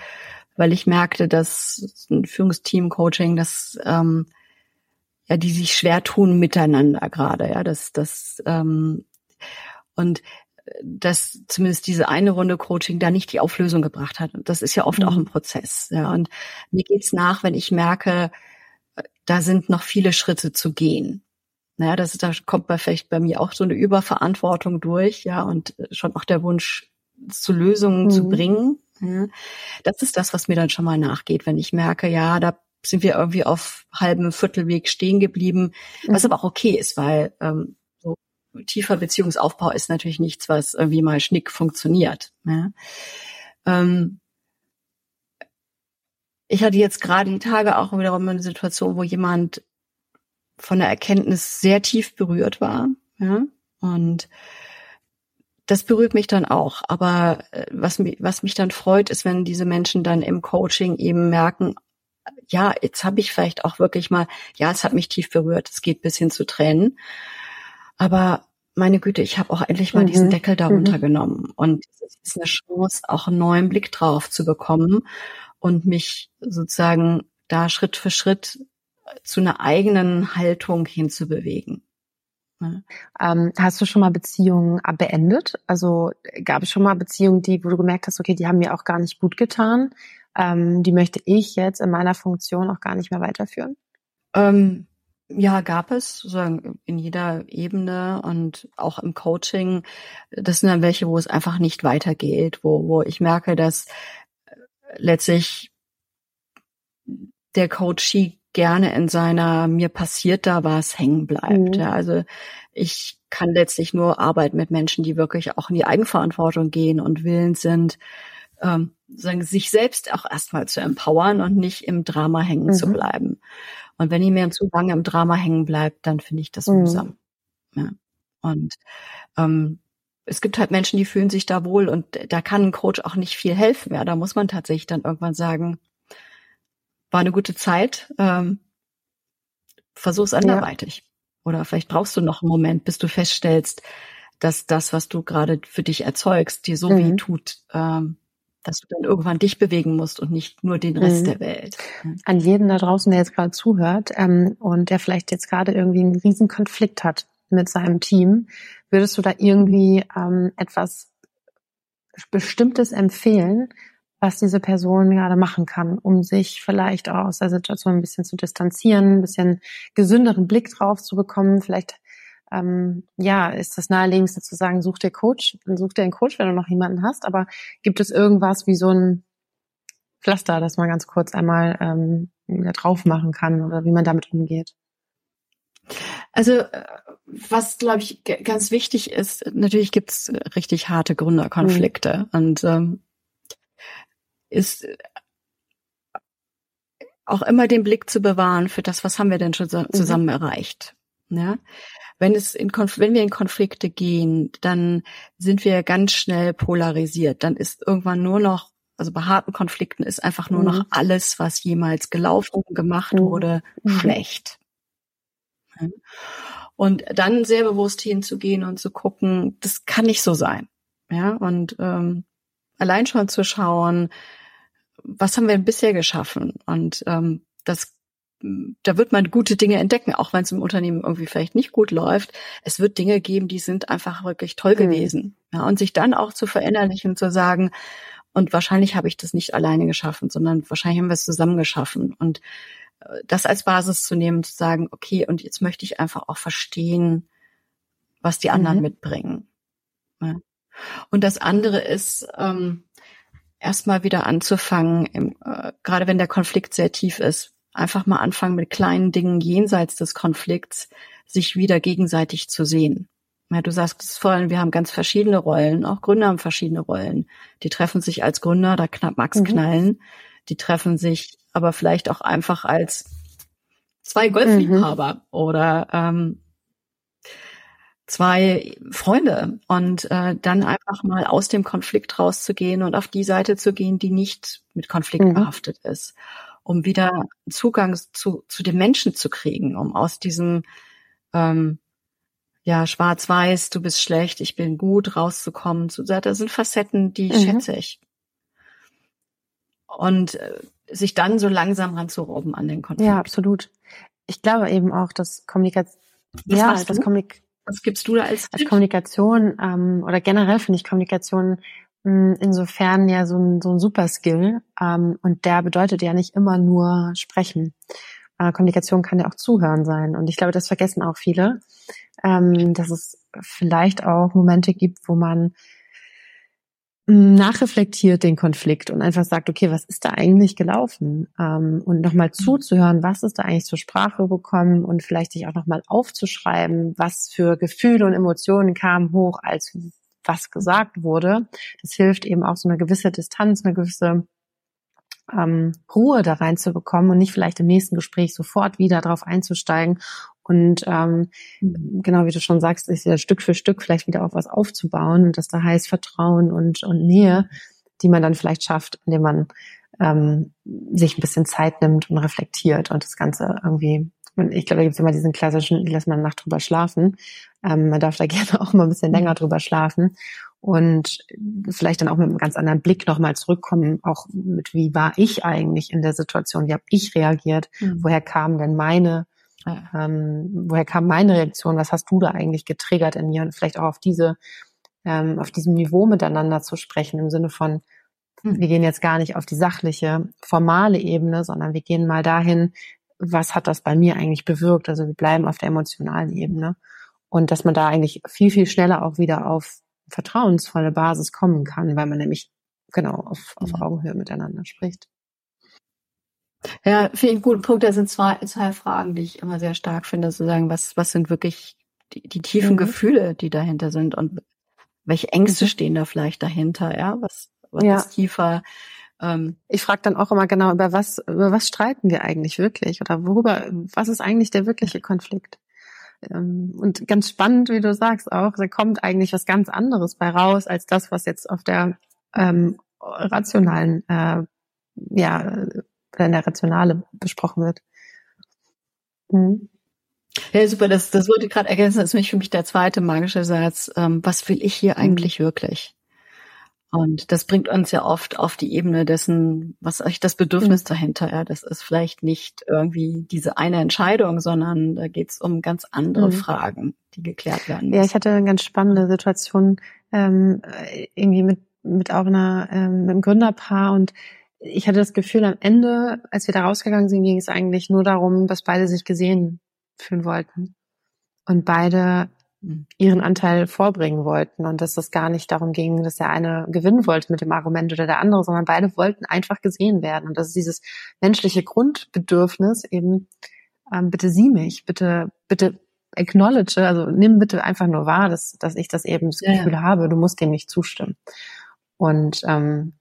weil ich merkte, dass ein Führungsteam-Coaching, das ähm, ja, die sich schwer tun miteinander gerade, ja, das, das ähm, und dass zumindest diese eine Runde Coaching da nicht die Auflösung gebracht hat. Und das ist ja oft mhm. auch ein Prozess. Ja. Und mir geht's nach, wenn ich merke, da sind noch viele Schritte zu gehen. Naja, das, da kommt bei vielleicht bei mir auch so eine Überverantwortung durch, ja, und schon auch der Wunsch, zu Lösungen mhm. zu bringen. Ja. Das ist das, was mir dann schon mal nachgeht, wenn ich merke, ja, da sind wir irgendwie auf halbem Viertelweg stehen geblieben, was mhm. aber auch okay ist, weil ähm, so tiefer Beziehungsaufbau ist natürlich nichts, was irgendwie mal schnick funktioniert. Ja. Ähm, ich hatte jetzt gerade die Tage auch wiederum eine Situation, wo jemand von der Erkenntnis sehr tief berührt war. Ja? Und das berührt mich dann auch. Aber äh, was mich, was mich dann freut, ist, wenn diese Menschen dann im Coaching eben merken, ja, jetzt habe ich vielleicht auch wirklich mal, ja, es hat mich tief berührt, es geht bis hin zu Tränen. Aber meine Güte, ich habe auch endlich mal mhm. diesen Deckel darunter mhm. genommen. Und es ist eine Chance, auch einen neuen Blick drauf zu bekommen und mich sozusagen da Schritt für Schritt zu einer eigenen Haltung hinzubewegen. Ja. Ähm, hast du schon mal Beziehungen beendet? Also gab es schon mal Beziehungen, die, wo du gemerkt hast, okay, die haben mir auch gar nicht gut getan, ähm, die möchte ich jetzt in meiner Funktion auch gar nicht mehr weiterführen? Ähm, ja, gab es, sozusagen in jeder Ebene und auch im Coaching. Das sind dann welche, wo es einfach nicht weitergeht, wo, wo ich merke, dass letztlich der Coachie gerne in seiner mir passiert da was hängen bleibt. Mhm. Ja, also ich kann letztlich nur arbeiten mit Menschen, die wirklich auch in die Eigenverantwortung gehen und willens sind, ähm, sagen, sich selbst auch erstmal zu empowern und nicht im Drama hängen mhm. zu bleiben. Und wenn ihr mir zu lange im Drama hängen bleibt, dann finde ich das mhm. mühsam. Ja. Und ähm, es gibt halt Menschen, die fühlen sich da wohl und da kann ein Coach auch nicht viel helfen. Ja, da muss man tatsächlich dann irgendwann sagen, war eine gute Zeit, ähm, versuch's anderweitig. Ja. Oder vielleicht brauchst du noch einen Moment, bis du feststellst, dass das, was du gerade für dich erzeugst, dir so mhm. weh tut, ähm, dass du dann irgendwann dich bewegen musst und nicht nur den Rest mhm. der Welt. An jeden da draußen, der jetzt gerade zuhört ähm, und der vielleicht jetzt gerade irgendwie einen riesen Konflikt hat mit seinem Team, würdest du da irgendwie ähm, etwas Bestimmtes empfehlen, was diese Person gerade machen kann, um sich vielleicht auch aus der Situation ein bisschen zu distanzieren, ein bisschen gesünderen Blick drauf zu bekommen, vielleicht ähm, ja, ist das naheliegendste zu sagen, such dir Coach, dann such dir einen Coach, wenn du noch jemanden hast, aber gibt es irgendwas wie so ein Pflaster, das man ganz kurz einmal ähm, wieder drauf machen kann oder wie man damit umgeht? Also äh, was, glaube ich, ganz wichtig ist, natürlich gibt's richtig harte Gründerkonflikte mhm. und ähm, ist äh, auch immer den Blick zu bewahren für das, was haben wir denn schon mhm. zusammen mhm. erreicht. Ja? Wenn es in Konf wenn wir in Konflikte gehen, dann sind wir ganz schnell polarisiert. Dann ist irgendwann nur noch, also bei harten Konflikten ist einfach nur mhm. noch alles, was jemals gelaufen gemacht mhm. wurde, mhm. schlecht. Und dann sehr bewusst hinzugehen und zu gucken, das kann nicht so sein. Ja, und ähm, allein schon zu schauen, was haben wir bisher geschaffen? Und ähm, das da wird man gute Dinge entdecken, auch wenn es im Unternehmen irgendwie vielleicht nicht gut läuft. Es wird Dinge geben, die sind einfach wirklich toll mhm. gewesen. Ja, und sich dann auch zu verinnerlichen, zu sagen, und wahrscheinlich habe ich das nicht alleine geschaffen, sondern wahrscheinlich haben wir es zusammen geschaffen. Und äh, das als Basis zu nehmen, zu sagen, okay, und jetzt möchte ich einfach auch verstehen, was die anderen mhm. mitbringen. Ja. Und das andere ist, ähm, erstmal wieder anzufangen, im, äh, gerade wenn der Konflikt sehr tief ist, einfach mal anfangen mit kleinen Dingen jenseits des Konflikts, sich wieder gegenseitig zu sehen. Ja, du sagst es vorhin, wir haben ganz verschiedene Rollen, auch Gründer haben verschiedene Rollen. Die treffen sich als Gründer, da knapp Max mhm. knallen. Die treffen sich aber vielleicht auch einfach als zwei Golfliebhaber mhm. oder ähm, zwei Freunde und äh, dann einfach mal aus dem Konflikt rauszugehen und auf die Seite zu gehen, die nicht mit Konflikt mhm. behaftet ist um wieder Zugang zu, zu den Menschen zu kriegen, um aus diesem ähm, ja, schwarz-weiß, du bist schlecht, ich bin gut, rauszukommen. Das sind Facetten, die mhm. schätze ich. Und äh, sich dann so langsam ranzurobben an den Konflikt. Ja, absolut. Ich glaube eben auch, dass Kommunikation, ja, das Kommunik was gibst du da als, als Kommunikation ähm, oder generell finde ich Kommunikation insofern ja so ein, so ein Superskill ähm, und der bedeutet ja nicht immer nur sprechen. Äh, Kommunikation kann ja auch zuhören sein und ich glaube, das vergessen auch viele, ähm, dass es vielleicht auch Momente gibt, wo man nachreflektiert den Konflikt und einfach sagt, okay, was ist da eigentlich gelaufen? Ähm, und nochmal mhm. zuzuhören, was ist da eigentlich zur Sprache gekommen und vielleicht sich auch nochmal aufzuschreiben, was für Gefühle und Emotionen kamen hoch, als was gesagt wurde. Das hilft eben auch so eine gewisse Distanz, eine gewisse ähm, Ruhe da reinzubekommen und nicht vielleicht im nächsten Gespräch sofort wieder drauf einzusteigen und ähm, mhm. genau wie du schon sagst, ist ja Stück für Stück vielleicht wieder auf was aufzubauen und das da heißt Vertrauen und, und Nähe, die man dann vielleicht schafft, indem man ähm, sich ein bisschen Zeit nimmt und reflektiert und das Ganze irgendwie, ich glaube, da gibt es immer diesen klassischen, die lässt man Nacht drüber schlafen. Ähm, man darf da [laughs] gerne auch mal ein bisschen länger drüber schlafen und vielleicht dann auch mit einem ganz anderen Blick nochmal zurückkommen, auch mit wie war ich eigentlich in der Situation, wie habe ich reagiert, mhm. woher kamen denn meine ähm, woher kam meine Reaktion? Was hast du da eigentlich getriggert in mir? Und vielleicht auch auf diese, ähm, auf diesem Niveau miteinander zu sprechen im Sinne von, hm. wir gehen jetzt gar nicht auf die sachliche, formale Ebene, sondern wir gehen mal dahin, was hat das bei mir eigentlich bewirkt? Also wir bleiben auf der emotionalen Ebene. Und dass man da eigentlich viel, viel schneller auch wieder auf vertrauensvolle Basis kommen kann, weil man nämlich genau auf, auf Augenhöhe miteinander spricht. Ja, finde ich einen guten Punkt. Da sind zwei, zwei Fragen, die ich immer sehr stark finde, zu sagen, was, was sind wirklich die, die tiefen mhm. Gefühle, die dahinter sind und welche Ängste mhm. stehen da vielleicht dahinter, ja, was, was ja. ist tiefer. Ähm, ich frage dann auch immer genau, über was, über was streiten wir eigentlich wirklich oder worüber, was ist eigentlich der wirkliche Konflikt? Ähm, und ganz spannend, wie du sagst auch, da kommt eigentlich was ganz anderes bei raus, als das, was jetzt auf der ähm, rationalen äh, ja, oder in der Rationale besprochen wird. Mhm. Ja, super, das, das wollte ich gerade ergänzen, das ist für mich der zweite magische Satz. Ähm, was will ich hier mhm. eigentlich wirklich? Und das bringt uns ja oft auf die Ebene dessen, was eigentlich das Bedürfnis mhm. dahinter, ja. Das ist vielleicht nicht irgendwie diese eine Entscheidung, sondern da geht's um ganz andere mhm. Fragen, die geklärt werden müssen. Ja, ich hatte eine ganz spannende Situation ähm, irgendwie mit, mit auch einer, ähm, mit einem Gründerpaar und ich hatte das Gefühl, am Ende, als wir da rausgegangen sind, ging es eigentlich nur darum, dass beide sich gesehen fühlen wollten und beide. Ihren Anteil vorbringen wollten und dass es gar nicht darum ging, dass der eine gewinnen wollte mit dem Argument oder der andere, sondern beide wollten einfach gesehen werden. Und das ist dieses menschliche Grundbedürfnis eben ähm, bitte sieh mich, bitte bitte acknowledge, also nimm bitte einfach nur wahr, dass dass ich das eben das Gefühl ja. habe, du musst dem nicht zustimmen. Und ähm,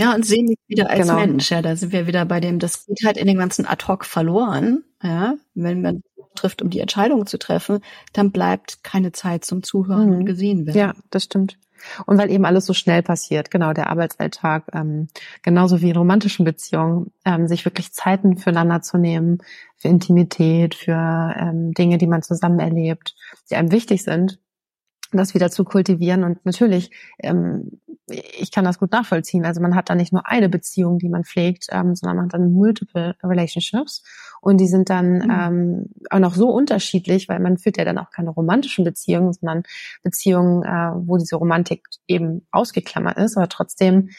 ja, und sehen mich wieder als genau. Mensch. Ja, da sind wir wieder bei dem, das geht halt in den ganzen Ad-Hoc verloren. Ja, wenn man trifft, um die Entscheidung zu treffen, dann bleibt keine Zeit zum Zuhören mhm. und gesehen werden. Ja, das stimmt. Und weil eben alles so schnell passiert, genau, der Arbeitsalltag, ähm, genauso wie in romantischen Beziehungen, ähm, sich wirklich Zeiten füreinander zu nehmen, für Intimität, für ähm, Dinge, die man zusammen erlebt, die einem wichtig sind, das wieder zu kultivieren. Und natürlich, ähm, ich kann das gut nachvollziehen. Also man hat da nicht nur eine Beziehung, die man pflegt, ähm, sondern man hat dann multiple Relationships. Und die sind dann mhm. ähm, auch noch so unterschiedlich, weil man führt ja dann auch keine romantischen Beziehungen, sondern Beziehungen, äh, wo diese Romantik eben ausgeklammert ist, aber trotzdem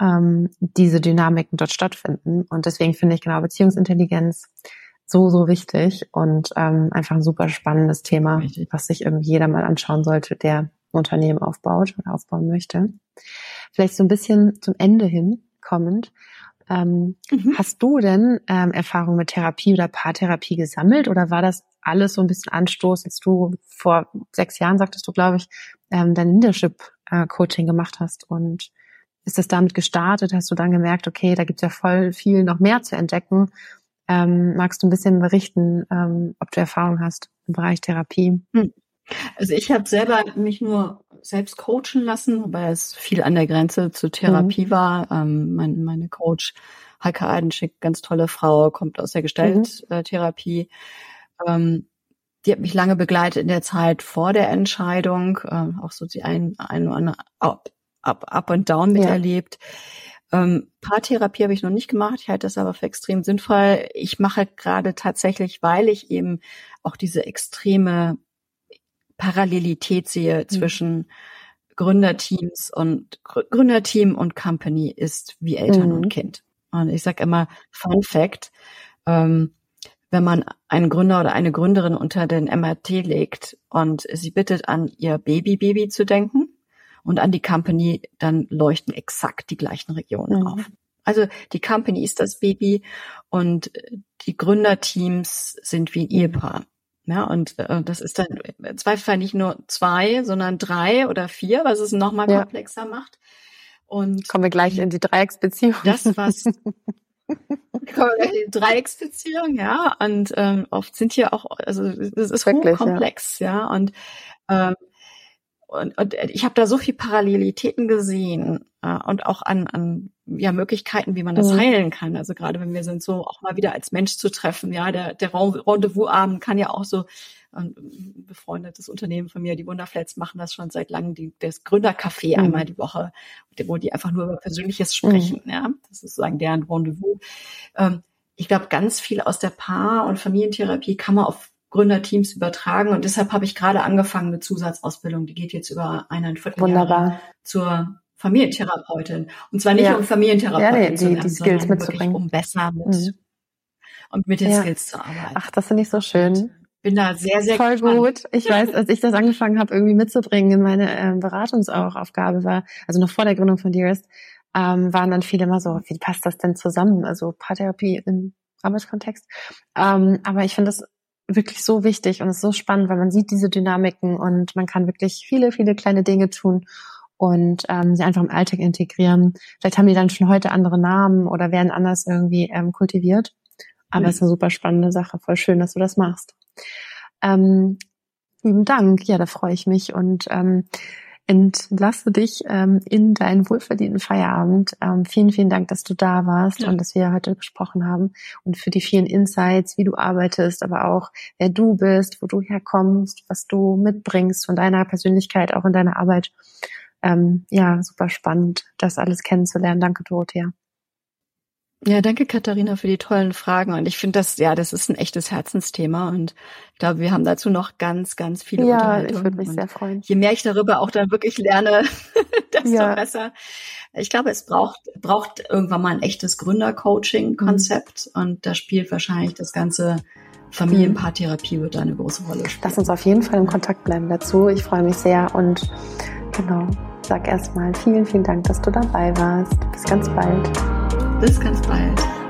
ähm, diese Dynamiken dort stattfinden. Und deswegen finde ich genau Beziehungsintelligenz so, so wichtig und ähm, einfach ein super spannendes Thema, Richtig. was sich irgendwie jeder mal anschauen sollte, der Unternehmen aufbaut oder aufbauen möchte. Vielleicht so ein bisschen zum Ende hin kommend. Ähm, mhm. Hast du denn ähm, Erfahrung mit Therapie oder Paartherapie gesammelt oder war das alles so ein bisschen Anstoß, als du vor sechs Jahren, sagtest du, glaube ich, ähm, dein Leadership-Coaching äh, gemacht hast und ist das damit gestartet? Hast du dann gemerkt, okay, da gibt es ja voll viel noch mehr zu entdecken ähm, magst du ein bisschen berichten, ähm, ob du Erfahrung hast im Bereich Therapie? Hm. Also ich habe selber mich nur selbst coachen lassen, weil es viel an der Grenze zur Therapie mhm. war. Ähm, mein, meine Coach Heike Eidenschik, ganz tolle Frau, kommt aus der Gestalttherapie. Mhm. Ähm, die hat mich lange begleitet in der Zeit vor der Entscheidung, äh, auch so die ein, ein, ein Up, Up, Up und Down miterlebt. Ja. Ähm, Paartherapie habe ich noch nicht gemacht, ich halte das aber für extrem sinnvoll. Ich mache gerade tatsächlich, weil ich eben auch diese extreme Parallelität sehe mhm. zwischen Gründerteams und Gründerteam und Company ist wie Eltern mhm. und Kind. Und ich sage immer, Fun Fact, ähm, wenn man einen Gründer oder eine Gründerin unter den MRT legt und sie bittet an ihr Baby-Baby zu denken und an die Company, dann leuchten exakt die gleichen Regionen mhm. auf. Also die Company ist das Baby und die Gründerteams sind wie ein Ehepaar. Ja, und äh, das ist dann im Zweifelsfall nicht nur zwei, sondern drei oder vier, was es nochmal ja. komplexer macht. Und kommen wir gleich in die Dreiecksbeziehung. Das, was [laughs] Dreiecksbeziehung, ja. Und ähm, oft sind hier auch, also es ist Wirklich, komplex, ja. ja. Und, ähm, und, und ich habe da so viel Parallelitäten gesehen äh, und auch an, an ja, Möglichkeiten, wie man das mhm. heilen kann. Also gerade wenn wir sind, so auch mal wieder als Mensch zu treffen, ja, der, der Rendezvousabend kann ja auch so ein befreundetes Unternehmen von mir, die Wunderflats, machen das schon seit langem, die, das Gründercafé mhm. einmal die Woche, wo die einfach nur über Persönliches sprechen. Mhm. Ja, das ist sozusagen deren Rendezvous. Ähm, ich glaube, ganz viel aus der Paar- und Familientherapie kann man auf Gründerteams übertragen und deshalb habe ich gerade angefangen mit Zusatzausbildung. Die geht jetzt über eineinviertel Wunderbar. Jahre zur Familientherapeutin. Und zwar nicht ja. um Familientherapeutin ja, nee, zu werden, die, die Skills mitzubringen. um besser mit mhm. und mit den ja. Skills zu arbeiten. Ach, das finde ich so schön bin da sehr, sehr Voll gespannt. gut. Ich weiß, als ich das angefangen habe, irgendwie mitzubringen in meine ähm, Beratungsaufgabe war, also noch vor der Gründung von Dearest, ähm, waren dann viele immer so, wie passt das denn zusammen? Also Paartherapie im Arbeitskontext. Ähm, aber ich finde das wirklich so wichtig und es ist so spannend, weil man sieht diese Dynamiken und man kann wirklich viele, viele kleine Dinge tun und ähm, sie einfach im Alltag integrieren. Vielleicht haben die dann schon heute andere Namen oder werden anders irgendwie ähm, kultiviert. Aber es ist eine super spannende Sache. Voll schön, dass du das machst. Ähm, lieben Dank. Ja, da freue ich mich und ähm, entlasse dich ähm, in deinen wohlverdienten Feierabend. Ähm, vielen, vielen Dank, dass du da warst ja. und dass wir heute gesprochen haben und für die vielen Insights, wie du arbeitest, aber auch wer du bist, wo du herkommst, was du mitbringst von deiner Persönlichkeit auch in deiner Arbeit. Ähm, ja, super spannend, das alles kennenzulernen. Danke, Dorothea. Ja, danke Katharina für die tollen Fragen. Und ich finde das, ja, das ist ein echtes Herzensthema. Und ich glaube, wir haben dazu noch ganz, ganz viele ja, Unterhaltungen. ich würde mich und sehr freuen. Je mehr ich darüber auch dann wirklich lerne, [laughs] desto ja. besser. Ich glaube, es braucht, braucht irgendwann mal ein echtes Gründercoaching-Konzept. Mhm. Und da spielt wahrscheinlich das ganze Familienpaartherapie wird da eine große Rolle spielen. Lass uns auf jeden Fall im Kontakt bleiben dazu. Ich freue mich sehr und genau, sag erstmal vielen, vielen Dank, dass du dabei warst. Bis ganz bald. Bis ganz bald.